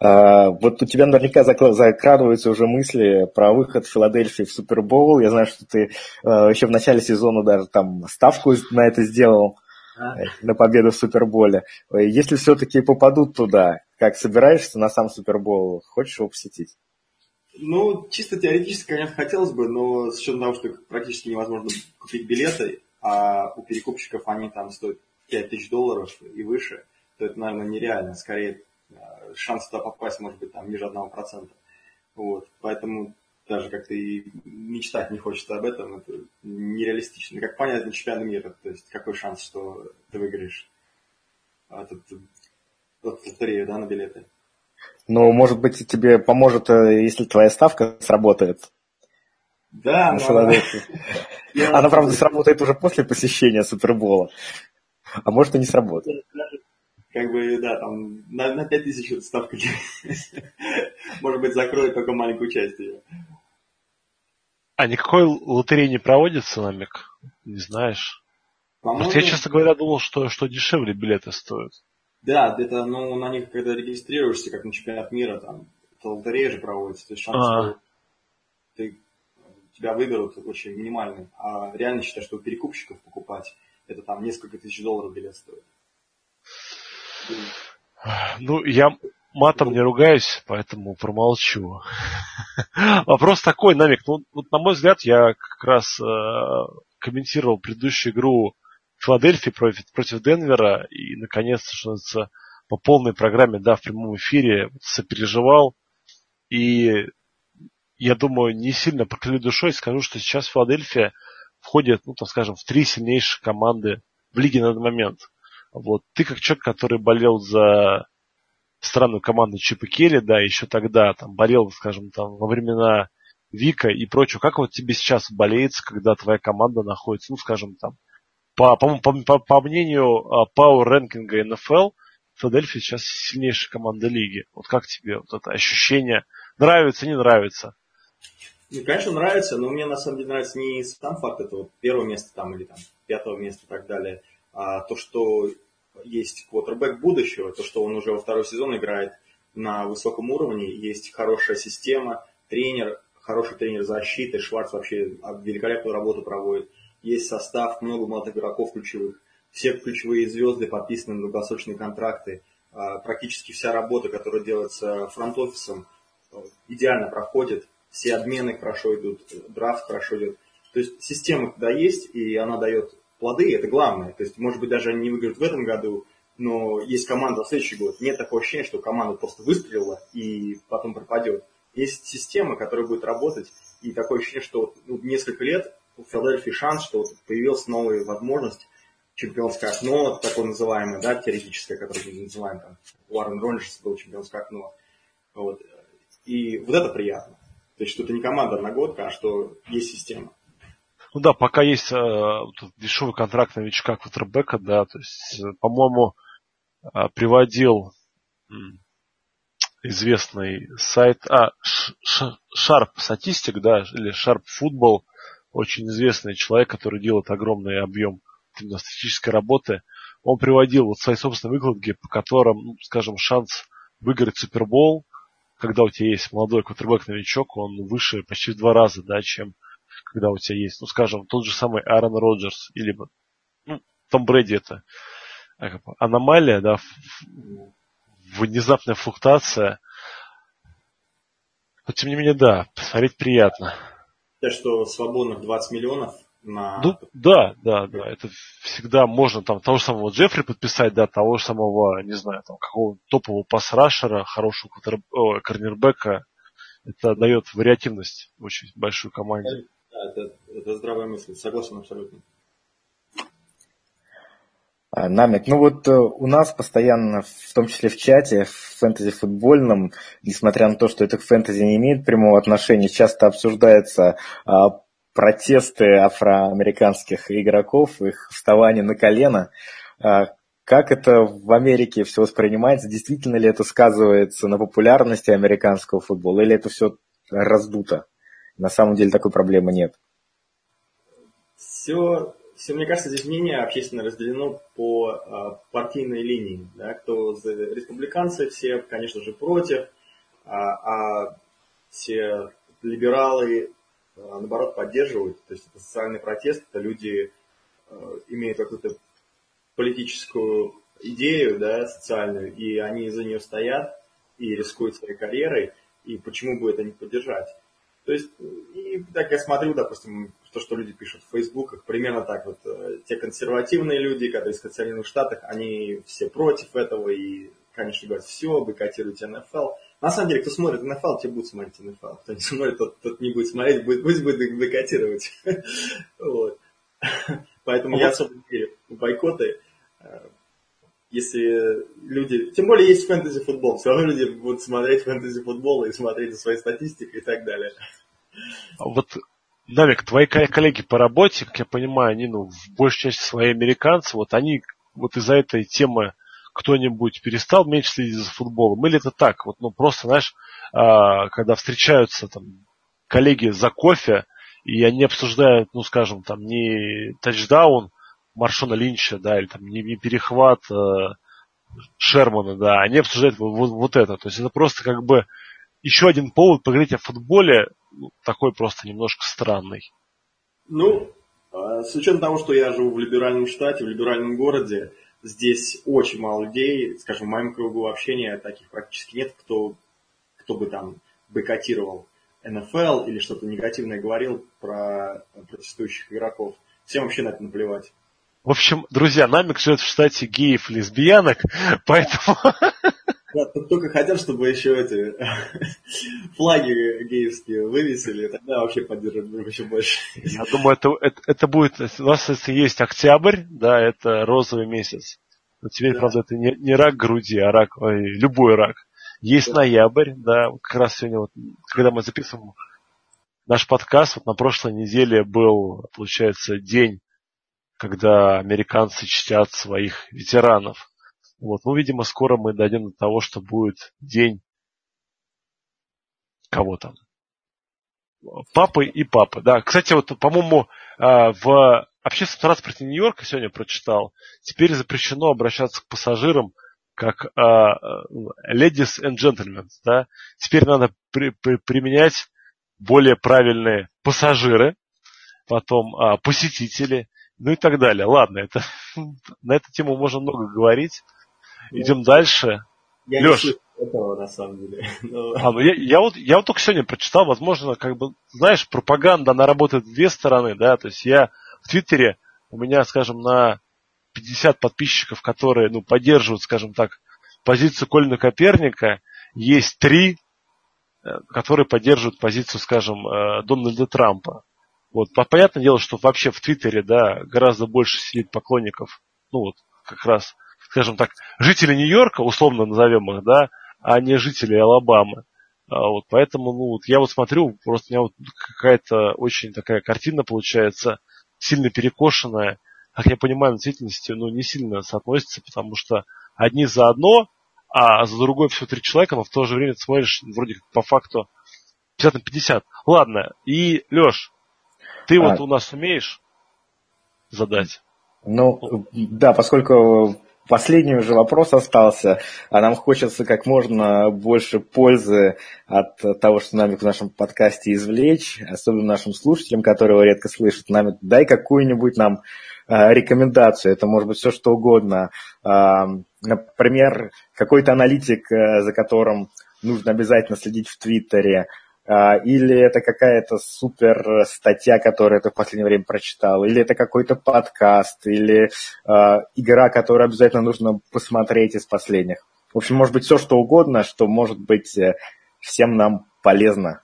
Э, вот у тебя наверняка закрадываются уже мысли про выход Филадельфии в Супербоул. Я знаю, что ты э, еще в начале сезона даже там ставку на это сделал, а? э, на победу в Суперболе. Если все-таки попадут туда, как собираешься на сам Супербол, хочешь его посетить? Ну, чисто теоретически, конечно, хотелось бы, но с учетом того, что практически невозможно купить билеты, а у перекупщиков они там стоят 5 тысяч долларов и выше, то это, наверное, нереально. Скорее, э, шанс туда попасть может быть там ниже 1%. Вот. Поэтому даже как-то и мечтать не хочется об этом, это нереалистично. Как понять на чемпионат мира, то есть какой шанс, что ты выиграешь этот, этот лотерею, да, на билеты. Ну, может быть, тебе поможет, э, если твоя ставка сработает. Да, на но... (laughs) Она, она, правда, сработает уже после посещения Супербола. А может и не сработает. Как бы, да, там на, на 5000 эта ставка. (laughs) Может быть, закроет только маленькую часть ее. А никакой лотереи не проводится, Намик? Не знаешь? Просто я, честно говоря, думал, что, что дешевле билеты стоят. Да, это, ну, на них, когда регистрируешься, как на чемпионат мира, там, это лотерея же проводится, то есть шанс, а. что ты, тебя выберут очень минимальный. А реально считаю, что у перекупщиков покупать, это там несколько тысяч долларов билет стоит. Ну, я матом не ругаюсь, поэтому промолчу. (laughs) Вопрос такой, Намик, ну, вот на мой взгляд, я как раз э, комментировал предыдущую игру Филадельфии против, против Денвера, и наконец-то, что называется, по полной программе, да, в прямом эфире сопереживал. И я думаю, не сильно покрыли душой, скажу, что сейчас Филадельфия входит, ну, там, скажем, в три сильнейшие команды в лиге на данный момент. Вот. Ты как человек, который болел за странную команду Чипа Келли, да, еще тогда там болел, скажем, там во времена Вика и прочего. Как вот тебе сейчас болеется, когда твоя команда находится, ну, скажем, там, по, по, по, по мнению а, Power рэнкинга NFL, Филадельфия сейчас сильнейшая команда лиги. Вот как тебе вот это ощущение? Нравится, не нравится? Ну, конечно, нравится, но мне на самом деле нравится не сам факт этого первого места там или там пятого места и так далее, а то, что есть квотербек будущего, то, что он уже во второй сезон играет на высоком уровне, есть хорошая система, тренер, хороший тренер защиты, Шварц вообще великолепную работу проводит, есть состав, много молодых игроков ключевых, все ключевые звезды подписаны на долгосрочные контракты, а, практически вся работа, которая делается фронт-офисом, идеально проходит, все обмены хорошо идут, драфт хорошо идет. То есть система когда есть, и она дает плоды, это главное. То есть, может быть, даже они не выиграют в этом году, но есть команда в следующий год. Нет такого ощущения, что команда просто выстрелила и потом пропадет. Есть система, которая будет работать, и такое ощущение, что ну, несколько лет у Филадельфии шанс, что вот появилась новая возможность, чемпионское окно, такое называемое, да, теоретическое, которое мы называем, там, Уоррен Роджерс был чемпионское окно. Вот. И вот это приятно. То есть, что это не команда одногодка, а что есть система. Ну да, пока есть э, дешевый контракт новичка квотербека, да, то есть, э, по-моему, э, приводил э, известный сайт, а, Sharp Статистик, да, или Sharp Football, очень известный человек, который делает огромный объем статистической работы, он приводил вот свои собственные выкладки, по которым, ну, скажем, шанс выиграть Супербол когда у тебя есть молодой квотербек-новичок, он выше почти в два раза, да, чем когда у тебя есть, ну, скажем, тот же самый Аарон Роджерс, или ну, Том Брэди это а, аномалия, да, внезапная флуктуация. Но тем не менее, да, посмотреть приятно. То, что свободных 20 миллионов на... Ну, да, да, да. Это всегда можно там того же самого Джеффри подписать, да, того же самого, не знаю, там какого топового пасрашера, хорошего о, корнербека. Это дает вариативность очень большой команде. Да, это, это здравая мысль, согласен абсолютно. А, Намик, ну вот э, у нас постоянно, в том числе в чате, в фэнтези-футбольном, несмотря на то, что это к фэнтези не имеет прямого отношения, часто обсуждается а, протесты афроамериканских игроков, их вставание на колено. А, как это в Америке все воспринимается? Действительно ли это сказывается на популярности американского футбола или это все раздуто? На самом деле такой проблемы нет. Все, все мне кажется, здесь мнение общественно разделено по а, партийной линии. Да? Кто за республиканцы, все, конечно же, против, а, а все либералы а, наоборот, поддерживают. То есть это социальный протест, это люди э, имеют какую-то политическую идею, да, социальную, и они за нее стоят и рискуют своей карьерой, и почему бы это не поддержать? То есть, и так я смотрю, допустим, то, что люди пишут в Фейсбуках, примерно так вот, э, те консервативные люди, которые из Соединенных Штатах, они все против этого и, конечно, говорят, все, бойкотируйте НФЛ. На самом деле, кто смотрит NFL, те будут смотреть NFL. Кто не смотрит, тот, тот не будет смотреть, будет, будет, будет бойкотировать. (laughs) вот. Поэтому я особо не верю в бойкоты. Э, если люди... Тем более есть фэнтези-футбол. Все равно люди будут смотреть фэнтези-футбол и смотреть за своей статистикой и так далее. А вот Навик, твои коллеги по работе, как я понимаю, они ну, в большей части свои американцы, вот они вот из-за этой темы кто-нибудь перестал меньше следить за футболом? Или это так? Вот, ну, просто, знаешь, а, когда встречаются там коллеги за кофе, и они обсуждают, ну, скажем, там, не тачдаун Маршона Линча, да, или там не, не перехват э, Шермана, да, они обсуждают вот, вот, вот это. То есть это просто как бы еще один повод поговорить о футболе, ну, такой просто немножко странный. Ну, а, с учетом того, что я живу в либеральном штате, в либеральном городе, Здесь очень мало людей, скажем, в моем кругу общения таких практически нет, кто, кто бы там бойкотировал НФЛ или что-то негативное говорил про протестующих игроков. Всем вообще на это наплевать. В общем, друзья, Намик живет в штате геев и лесбиянок, (laughs) поэтому... (laughs) Да, только хотят, чтобы еще эти (laughs) флаги геевские вывесили, тогда вообще поддерживают еще больше. Я думаю, это, это, это будет, у нас если есть октябрь, да, это розовый месяц. Но теперь, да. правда, это не, не рак груди, а рак, ой, любой рак. Есть да. ноябрь, да, как раз сегодня, вот, когда мы записываем наш подкаст, вот на прошлой неделе был, получается, день, когда американцы чтят своих ветеранов. Вот, ну, видимо, скоро мы дойдем до того, что будет день кого там? Папы и папы. Да, кстати, вот, по-моему, а, в общественном транспорте Нью-Йорка сегодня прочитал, теперь запрещено обращаться к пассажирам как uh, ladies and gentlemen. Да? Теперь надо при, при, применять более правильные пассажиры, потом uh, посетители, ну и так далее. Ладно, это, (laughs) на эту тему можно много говорить. Идем дальше. Я Леш. не этого, на самом деле. (laughs) Но... А, ну я, я, вот, я вот только сегодня прочитал, возможно, как бы, знаешь, пропаганда, она работает в две стороны, да, то есть я в Твиттере, у меня, скажем, на 50 подписчиков, которые, ну, поддерживают, скажем так, позицию Колина Коперника, есть три, э, которые поддерживают позицию, скажем, э, Дональда Трампа. Вот, понятное дело, что вообще в Твиттере, да, гораздо больше сидит поклонников, ну вот, как раз скажем так, жители Нью-Йорка, условно назовем их, да, а не жители Алабамы. А вот, поэтому, ну, вот я вот смотрю, просто у меня вот какая-то очень такая картина получается, сильно перекошенная. Как я понимаю, в действительности, ну, не сильно соотносится, потому что одни за одно, а за другой всего три человека, но в то же время ты смотришь, вроде как по факту 50 на 50. Ладно, и, Леш, ты а. вот у нас умеешь задать? Ну, да, поскольку Последний уже вопрос остался, а нам хочется как можно больше пользы от того, что нами в нашем подкасте извлечь, особенно нашим слушателям, которые его редко слышат. Нам дай какую-нибудь нам э, рекомендацию, это может быть все что угодно. Э, например, какой-то аналитик, э, за которым нужно обязательно следить в Твиттере, а, или это какая-то супер статья, которую ты в последнее время прочитал, или это какой-то подкаст, или э, игра, которую обязательно нужно посмотреть из последних. В общем, может быть, все что угодно, что может быть э, всем нам полезно.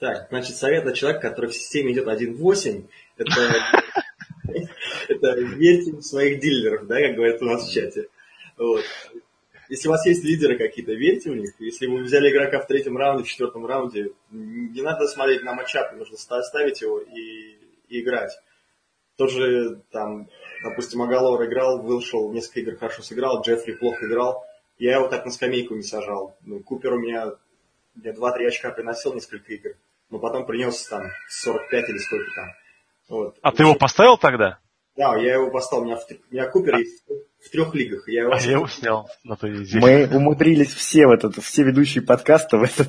Так, значит, совет от человека, который в системе идет 1.8, это, (laughs) это верьте в своих дилеров, да, как говорят у нас в чате. Вот. Если у вас есть лидеры какие-то, верьте в них. Если вы взяли игрока в третьем раунде, в четвертом раунде, не надо смотреть на матчап, нужно ставить его и, и играть. Тоже там, допустим, Агалор играл, вышел, несколько игр хорошо сыграл, Джеффри плохо играл. Я его так на скамейку не сажал. Ну, Купер у меня, мне 2-3 очка приносил несколько игр, но потом принес там 45 или сколько там. Вот. А ты его поставил тогда? Да, я его поставил. У меня, в, у меня Купер есть в трех лигах. Я его, а я его снял на той неделе. Мы умудрились все в этот, все ведущие подкаста в этот,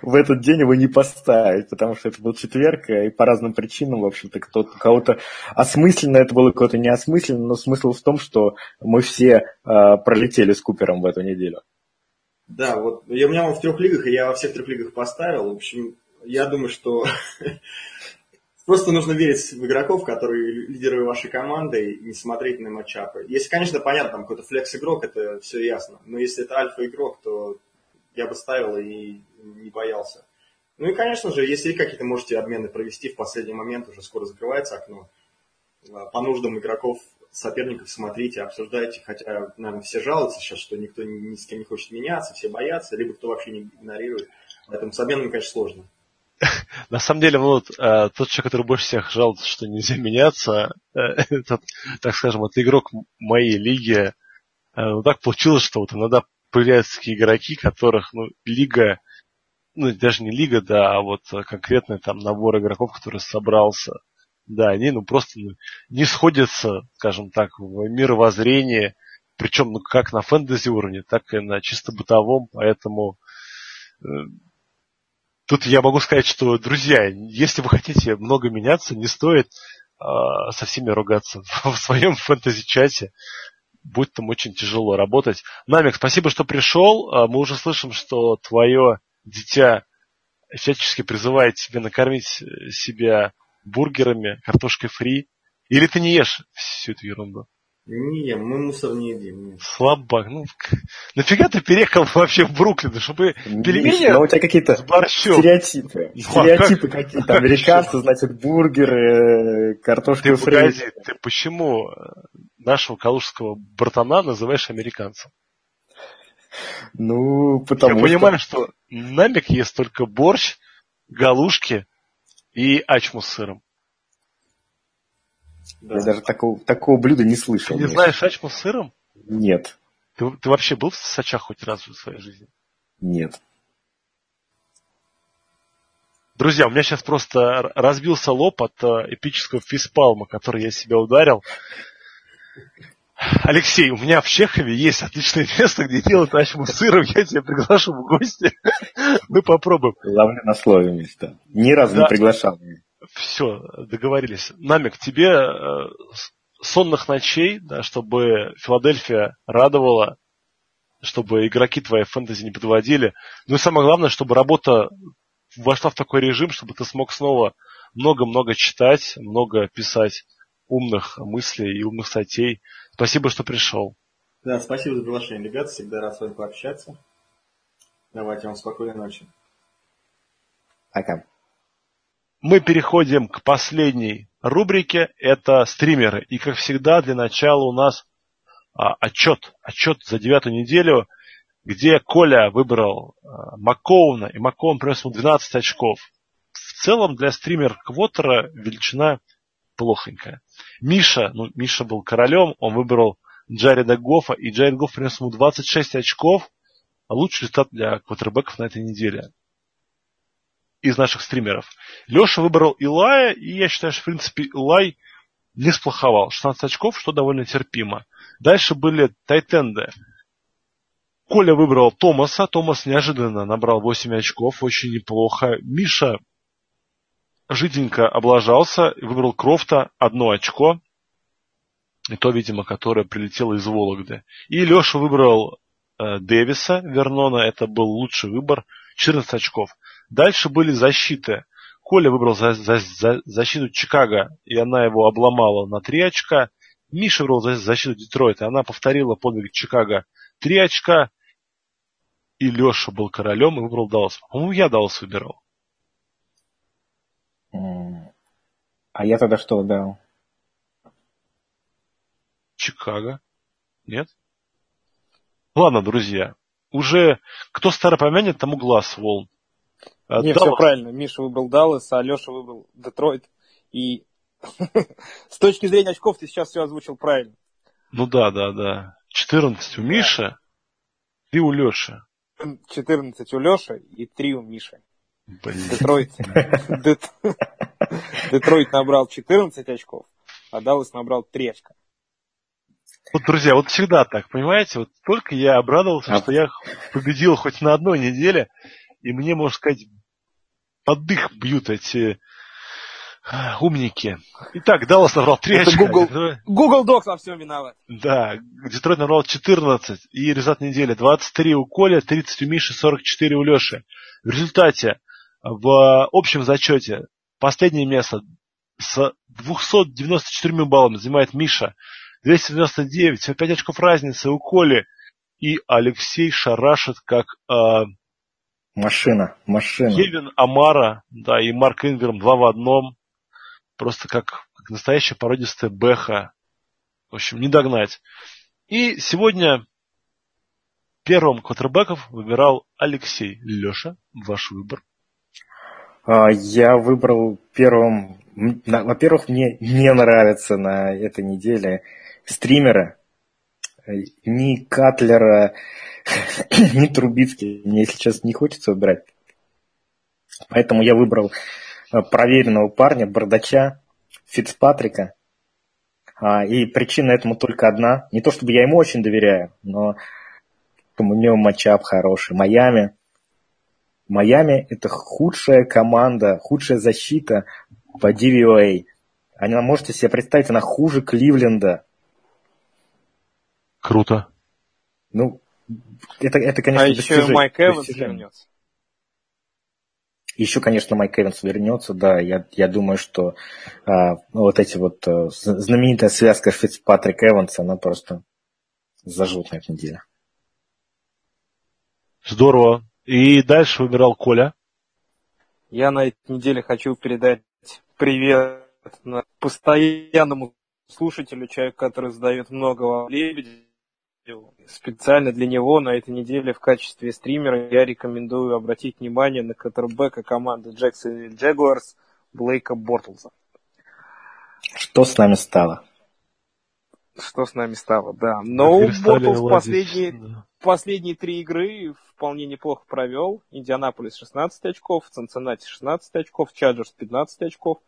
в этот день его не поставить, потому что это был четверг, и по разным причинам, в общем-то, кто-то, кого-то осмысленно это было, кого-то неосмысленно, но смысл в том, что мы все э, пролетели с Купером в эту неделю. Да, вот я, у меня он в трех лигах, и я во всех трех лигах поставил. В общем, я думаю, что (laughs) Просто нужно верить в игроков, которые лидеры вашей команды, и не смотреть на матчапы. Если, конечно, понятно, там какой-то флекс-игрок, это все ясно. Но если это альфа-игрок, то я бы ставил и не боялся. Ну и, конечно же, если какие-то можете обмены провести в последний момент, уже скоро закрывается окно, а, по нуждам игроков, соперников смотрите, обсуждайте, хотя, наверное, все жалуются сейчас, что никто ни с кем не хочет меняться, все боятся, либо кто вообще не игнорирует. Поэтому с обменами, конечно, сложно. На самом деле, вот э, тот человек, который больше всех жалуется, что нельзя меняться, э, (laughs) этот, так скажем, это игрок моей лиги. Э, ну, так получилось, что вот иногда появляются такие игроки, которых, ну, лига, ну, даже не лига, да, а вот конкретный там набор игроков, который собрался, да, они, ну, просто ну, не сходятся, скажем так, в мировоззрении, причем, ну, как на фэнтези уровне, так и на чисто бытовом, поэтому Тут я могу сказать, что, друзья, если вы хотите много меняться, не стоит э, со всеми ругаться (laughs) в своем фэнтези-чате. Будет там очень тяжело работать. Намик, спасибо, что пришел. А, мы уже слышим, что твое дитя всячески призывает тебе накормить себя бургерами, картошкой фри. Или ты не ешь всю эту ерунду? Не ем, мы мусор не едим. Нет. Слабак. Ну, нафига ты переехал вообще в Бруклин, чтобы пельмени Но у тебя какие-то стереотипы. (laughs) Ну, а Стереотипы какие-то. (laughs) Американцы, значит, бургеры, картошка Ты фри. погоди, ты почему нашего калужского братана называешь американцем? Ну, потому Я что... понимаю, что намек ест только борщ, галушки и ачму с сыром. Я даже такого, такого блюда не слышал. Ты не знаешь ачму с сыром? Нет, Ты, ты вообще был в Сочах хоть раз в своей жизни? нет. Друзья, у меня сейчас просто разбился лоб от э, эпического фейспалма, который я себя ударил. Алексей, у меня в Чехове есть отличное место, где делают ачму с сыром. Я тебя приглашу в гости. (laughs) Мы попробуем. Ловлю на слове места. Ни разу Да. не приглашал. Все, договорились. Намек, тебе э, сонных ночей, да, чтобы Филадельфия радовала, чтобы игроки твои фэнтези не подводили. Ну и самое главное, чтобы работа вошла в такой режим, чтобы ты смог снова много-много читать, много писать умных мыслей и умных статей. Спасибо, что пришел. Да, спасибо за приглашение, ребят. Всегда рад с вами пообщаться. Давайте вам спокойной ночи. Пока. Мы переходим к последней рубрике. Это стримеры. И, как всегда, для начала у нас а, отчет. Отчет за девятую неделю, где Коля выбрал а, Макоуна, и Макоун принес ему 12 очков. В целом, для стример Квотера величина плохонькая. Миша, ну, Миша был королем, он выбрал Джареда Гофа, и Джаред Гофф принес ему 26 очков. А лучший результат для квотербеков на этой неделе из наших стримеров. Леша выбрал Илая, и я считаю, что, в принципе, Илай не сплоховал. 16 очков, что довольно терпимо. Дальше были тайтенды. Коля выбрал Томаса. Томас неожиданно набрал 8 очков. Очень неплохо. Миша жиденько облажался выбрал Крофта одно очко. И то, видимо, которое прилетело из Вологды. И Леша выбрал э, Дэвиса Вернона. Это был лучший выбор. 14 очков. Дальше были защиты. Коля выбрал за, за- за- защиту Чикаго, и она его обломала на 3 очка. Миша выбрал за- защиту Детройта, она повторила подвиг Чикаго 3 очка. И Леша был королем и выбрал Даллас. По-моему, я Даллас выбирал. А я тогда что выбирал? Чикаго. Нет? Ладно, друзья. Уже кто старо помянет, тому глаз волн. А, Не, Даллас- все правильно. Миша выбрал Даллас, а Леша выбрал Детройт. И (laughs) с точки зрения очков ты сейчас все озвучил правильно. Ну да, да, да. 14 у Миши, 3 у Леши. 14 у Леши и 3 у Миши. Блин. Детройт. (laughs) Дет- Детройт набрал 14 очков, а Даллас набрал 3 очка. Вот, друзья, вот всегда так, понимаете? Вот только я обрадовался, А- что я победил хоть на одной неделе, и мне, можно сказать, под дых бьют эти а, умники. Итак, Даллас набрал 3 Это очка. Google. Детройт- Google Docs во всем виноват. Да, Детройт набрал 14, и результат недели 23 у Коля, 30 у Миши, 44 у Леши. В результате в общем зачете последнее место с 294 баллами занимает Миша, 299, всего 5 очков разницы у Коли, и Алексей шарашит как э, Машина, машина. Кевин Амара, да, и Марк Инграм два в одном. Просто как, как настоящая породистая бэха. В общем, не догнать. И сегодня первым квотербеков выбирал Алексей. Леша, ваш выбор. А, Я выбрал первым... Во-первых, мне не нравится на этой неделе стримеры. Ни Катлера, (coughs) ни Трубицкий. Мне, если честно, не хочется выбирать. Поэтому я выбрал э, проверенного парня, бардача, Фицпатрика. А, И причина этому только одна. Не то чтобы я ему очень доверяю, но у него матчап хороший. Майами. Майами это худшая команда, худшая защита по DVOA. Она, можете себе представить, она хуже Кливленда. Круто. Ну, это, это конечно, а еще Майк Эванс достижение. вернется. Еще, конечно, Майк Эванс вернется, да, я, я думаю, что а, ну, вот эти вот а, знаменитая связка Фицпатрик Эванс, она просто зажжет на этой неделе. Здорово. И дальше выбирал Коля. Я на этой неделе хочу передать привет постоянному слушателю, человеку, который задает много лебедей. Специально для него на этой неделе в качестве стримера я рекомендую обратить внимание на катербека команды Джексон Джегуарс Блейка Бортлза. Что с нами стало? Что с нами стало, да. Но Бортлз последние, последние три игры вполне неплохо провел. Индианаполис 16 очков, Цинциннати 16 очков, Чаджерс 15 очков.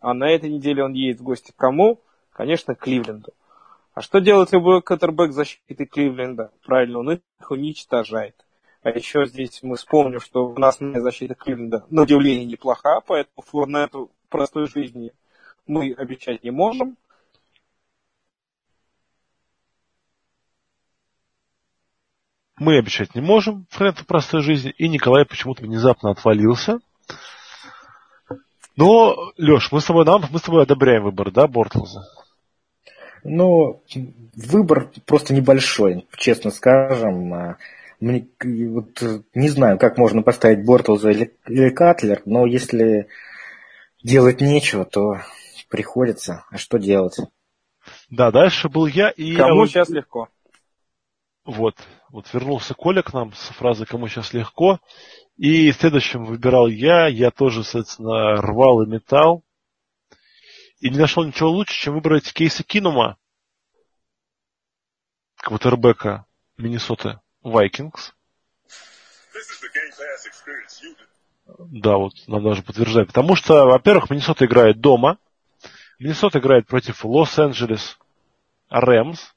А на этой неделе он едет в гости к кому? Конечно, к Кливленду. А что делает любой катербэк защиты Кливленда? Правильно, он их уничтожает. А еще здесь мы вспомним, что у нас защита Кливленда на удивление неплоха, поэтому Флорнету простой жизни мы обещать не можем. Мы обещать не можем Френту простой жизни, и Николай почему-то внезапно отвалился. Но, Леш, мы с тобой, нам, мы с тобой одобряем выбор, да, Бортлза? Ну, выбор просто небольшой, честно скажем. А, мне, вот, не знаю, как можно поставить Бортлза или, или Катлер, но если делать нечего, то приходится. А что делать? Да, дальше был я и... Кому сейчас легко? Вот, вот вернулся Коля к нам с фразой «Кому сейчас легко?» И следующим выбирал я, я тоже, соответственно, рвал и металл. И не нашел ничего лучше, чем выбрать Кейса Кинума, квотербека Миннесоты Вайкингс. Да, вот надо даже подтверждать. Потому что, во-первых, Миннесота играет дома. Миннесота играет против Лос-Анджелес Рэмс.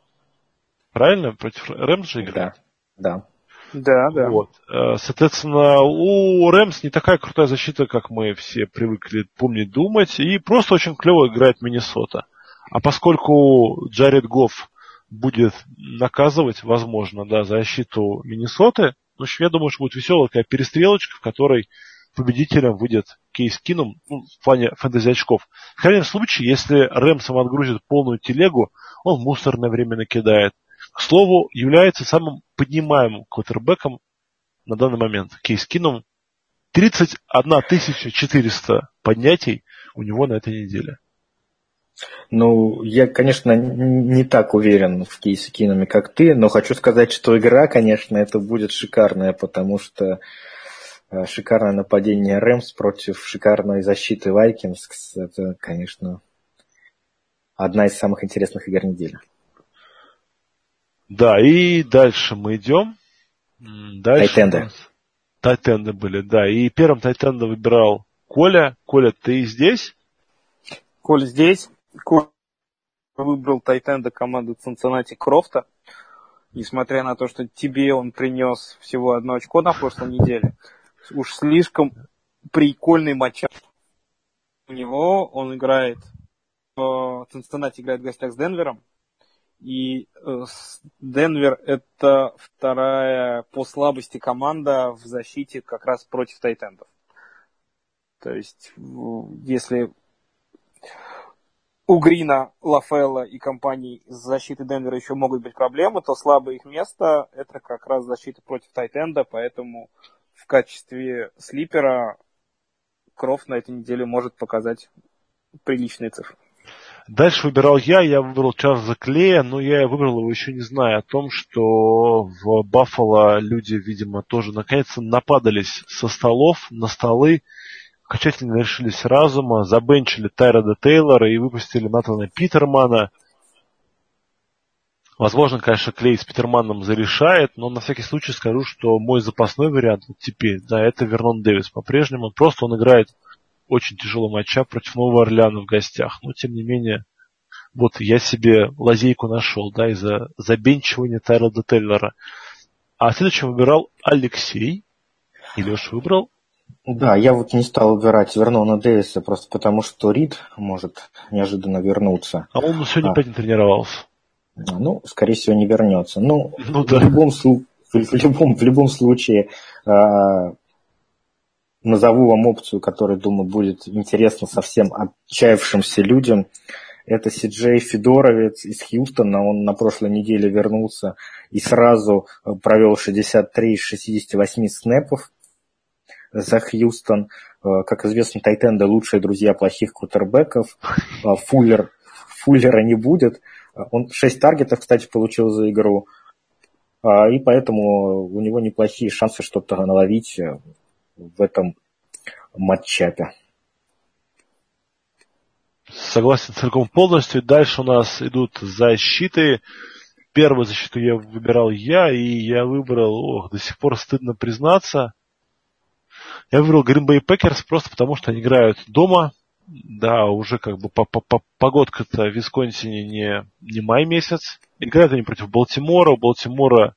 Правильно? Против Рэмс же играет? Да, да. Да, да. Вот. Э, соответственно, у Рэмс не такая крутая защита, как мы все привыкли помнить, думать, и просто очень клево играет Миннесота. А поскольку Джаред Гофф будет наказывать, возможно, да, защиту Миннесоты, общем, я думаю, что будет веселая такая перестрелочка, в которой победителем выйдет Кейс Кинум ну, в плане фэнтези очков. В крайнем случае, если Рэмсом отгрузит полную телегу, он мусорное время накидает к слову, является самым поднимаемым квотербеком на данный момент. Кейс Кином 31 400 поднятий у него на этой неделе. Ну, я, конечно, не так уверен в Кейсе Киноме, как ты, но хочу сказать, что игра, конечно, это будет шикарная, потому что э, шикарное нападение Рэмс против шикарной защиты Вайкингс, это, конечно, одна из самых интересных игр недели. Да, и дальше мы идем. Дальше Тайтенды. Тайтенды были, да. И первым Тайтенда выбирал Коля. Коля, ты здесь? Коля здесь. Коля выбрал Тайтенда команды Цинциннати Крофта. Несмотря на то, что тебе он принес всего одно очко на прошлой неделе. Уж слишком прикольный матч. У него он играет Цинциннати играет в гостях с Денвером. И э, Денвер это вторая по слабости команда в защите как раз против тайтендов. То есть, если у Грина, Лафелла и компаний с защиты Денвера еще могут быть проблемы, то слабое их место это как раз защита против Тайтенда, поэтому в качестве слипера Крофт на этой неделе может показать приличные цифры. Дальше выбирал я, я выбрал Чарльза Клея, но я выбрал его еще не зная о том, что в Баффало люди, видимо, тоже наконец-то нападались со столов на столы, окончательно решились разума, забенчили Тайрода Тейлора и выпустили Натана Питермана. Возможно, конечно, Клей с Питерманом зарешает, но на всякий случай скажу, что мой запасной вариант вот теперь, да, это Вернон Дэвис по-прежнему. Просто он играет очень тяжелого матча против Нового Орлеана в гостях. Но, тем не менее, вот я себе лазейку нашел, да, из-за забенчивания Тайрода Теллера. А следующим выбирал Алексей. И Леша выбрал? Да, я вот не стал выбирать Вернона Дэвиса, просто потому что Рид может неожиданно вернуться. А он сегодня а. опять не тренировался. Ну, скорее всего, не вернется. Ну, ну да. в, любом, в, любом, в любом случае, а, назову вам опцию, которая, думаю, будет интересна совсем отчаявшимся людям. Это Сиджей Федоровец из Хьюстона. Он на прошлой неделе вернулся и сразу э, провел 63 из 68 снэпов за Хьюстон. Э, как известно, Тайтенды лучшие друзья плохих кутербеков. Э, Фуллер, Фуллера не будет. Он 6 таргетов, кстати, получил за игру. И поэтому у него неплохие шансы что-то наловить в этом матчапе. Согласен целиком полностью. Дальше у нас идут защиты. Первую защиту я выбирал я, и я выбрал, ох, до сих пор стыдно признаться. Я выбрал Green Bay Packers просто потому, что они играют дома. Да, уже как бы погодка-то в Висконсине не, не май месяц. Играют они против Балтимора. У Балтимора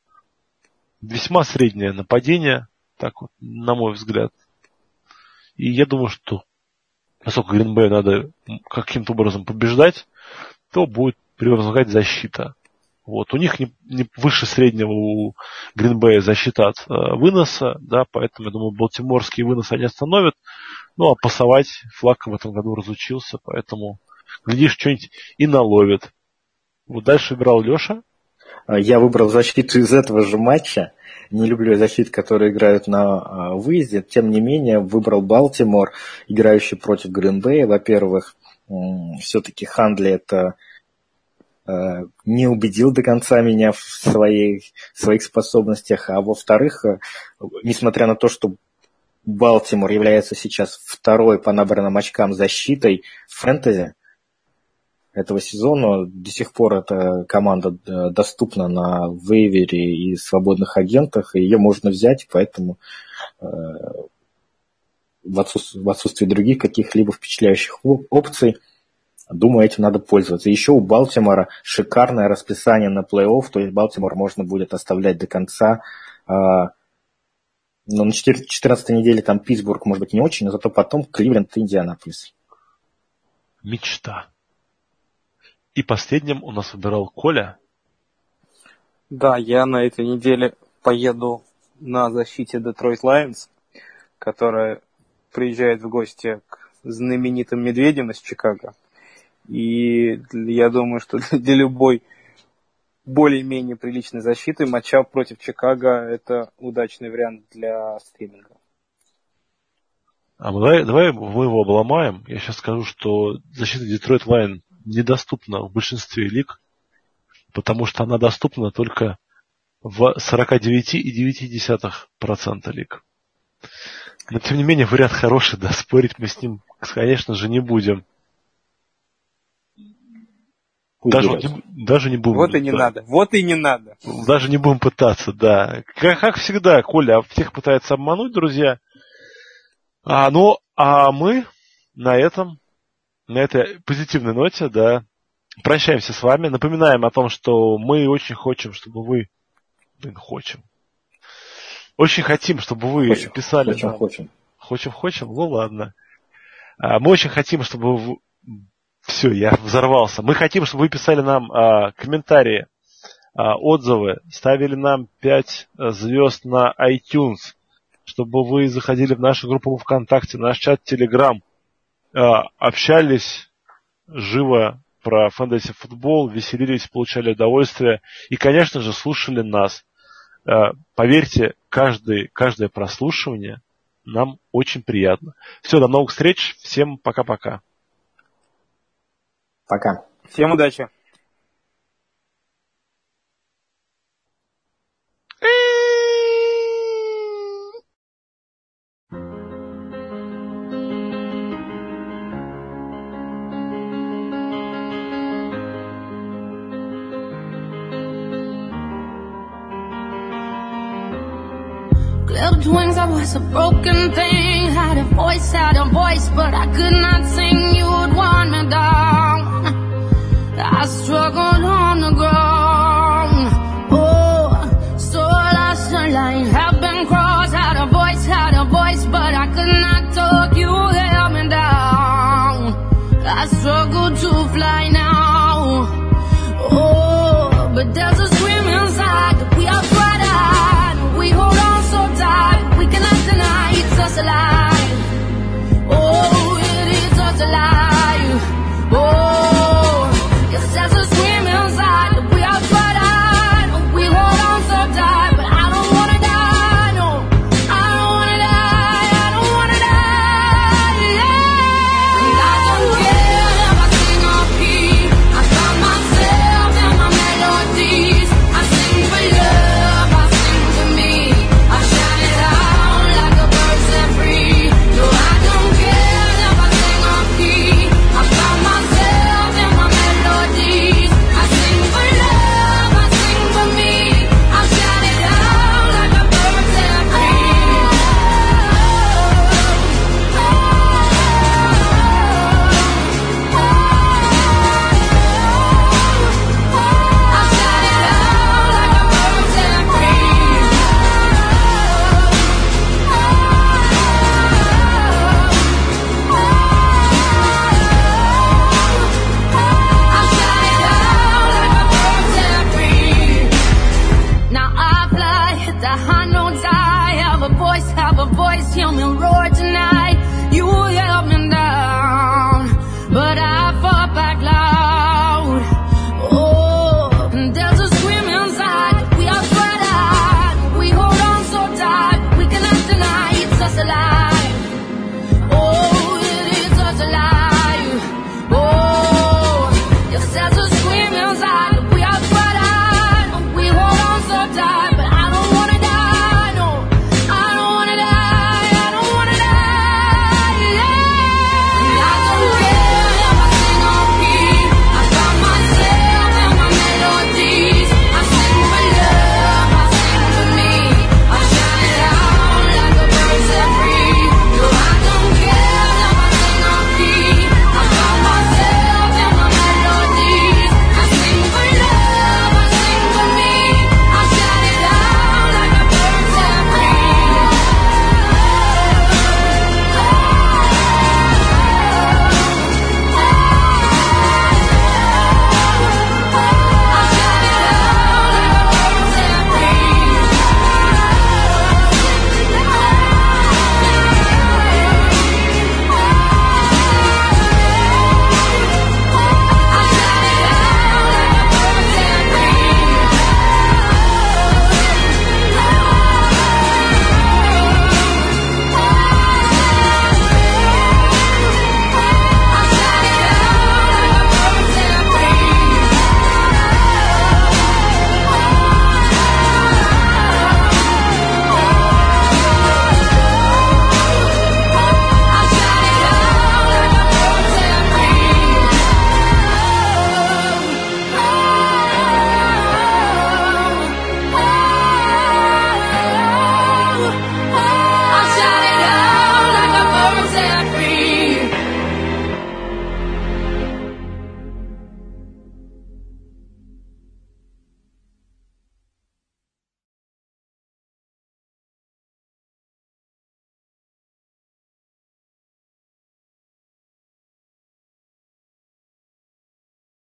весьма среднее нападение, так вот, на мой взгляд. И я думаю, что поскольку Гринбею надо каким-то образом побеждать, то будет превозмогать защита. Вот. У них не, не выше среднего у Гринбея защита от э, выноса, да, поэтому, я думаю, балтиморские выносы они остановят. Ну, а пасовать флаг в этом году разучился, поэтому, глядишь, что-нибудь и наловит. Вот дальше играл Леша. Я выбрал защиту из этого же матча не люблю защит, которые играют на а, выезде. Тем не менее, выбрал Балтимор, играющий против Гринбея. Во-первых, все-таки Хандли это а, не убедил до конца меня в своей, своих способностях. А во-вторых, а, несмотря на то, что Балтимор является сейчас второй по набранным очкам защитой в фэнтези, этого сезона. До сих пор эта команда э, доступна на вейвере и свободных агентах, и ее можно взять, поэтому э, в отсутствии, других каких-либо впечатляющих опций, думаю, этим надо пользоваться. Еще у Балтимора шикарное расписание на плей-офф, то есть Балтимор можно будет оставлять до конца. А, но на 14 неделе там Питтсбург, может быть, не очень, но зато потом Кливленд и Индианаполис. Мечта. И последним у нас выбирал Коля. Да, я на этой неделе поеду на защите Detroit Lions, которая приезжает в гости к знаменитым медведям из Чикаго. И я думаю, что (laughs) для любой более-менее приличной защиты матчап против Чикаго – это удачный вариант для стриминга. А давай, давай мы его обломаем. Я сейчас скажу, что защита Detroit Lions недоступна в большинстве лиг, потому что она доступна только в 49,9% лиг. Но тем не менее вариант хороший, да, спорить мы с ним, конечно же, не будем. Даже, не, даже не будем. Вот и не да. надо. Вот и не надо. Даже не будем пытаться, да. Как, как всегда, Коля всех пытается обмануть, друзья. А, ну, а мы на этом на этой позитивной ноте, да, прощаемся с вами. Напоминаем о том, что мы очень хотим, чтобы вы... Блин, хотим. Очень хотим, чтобы вы хочем, писали... Хочем, нам... хочем. Хочем, хочем? Ну ладно. А, мы очень хотим, чтобы вы... Все, я взорвался. Мы хотим, чтобы вы писали нам а, комментарии, а, отзывы, ставили нам 5 звезд на iTunes, чтобы вы заходили в нашу группу ВКонтакте, наш чат Telegram, общались живо про фэнтези футбол, веселились, получали удовольствие и, конечно же, слушали нас. А, поверьте, каждый, каждое прослушивание нам очень приятно. Все, до новых встреч. Всем пока-пока. Пока. Всем удачи. Clipped wings, I was a broken thing. Had a voice, had a voice, but I could not sing. You would want me, darling.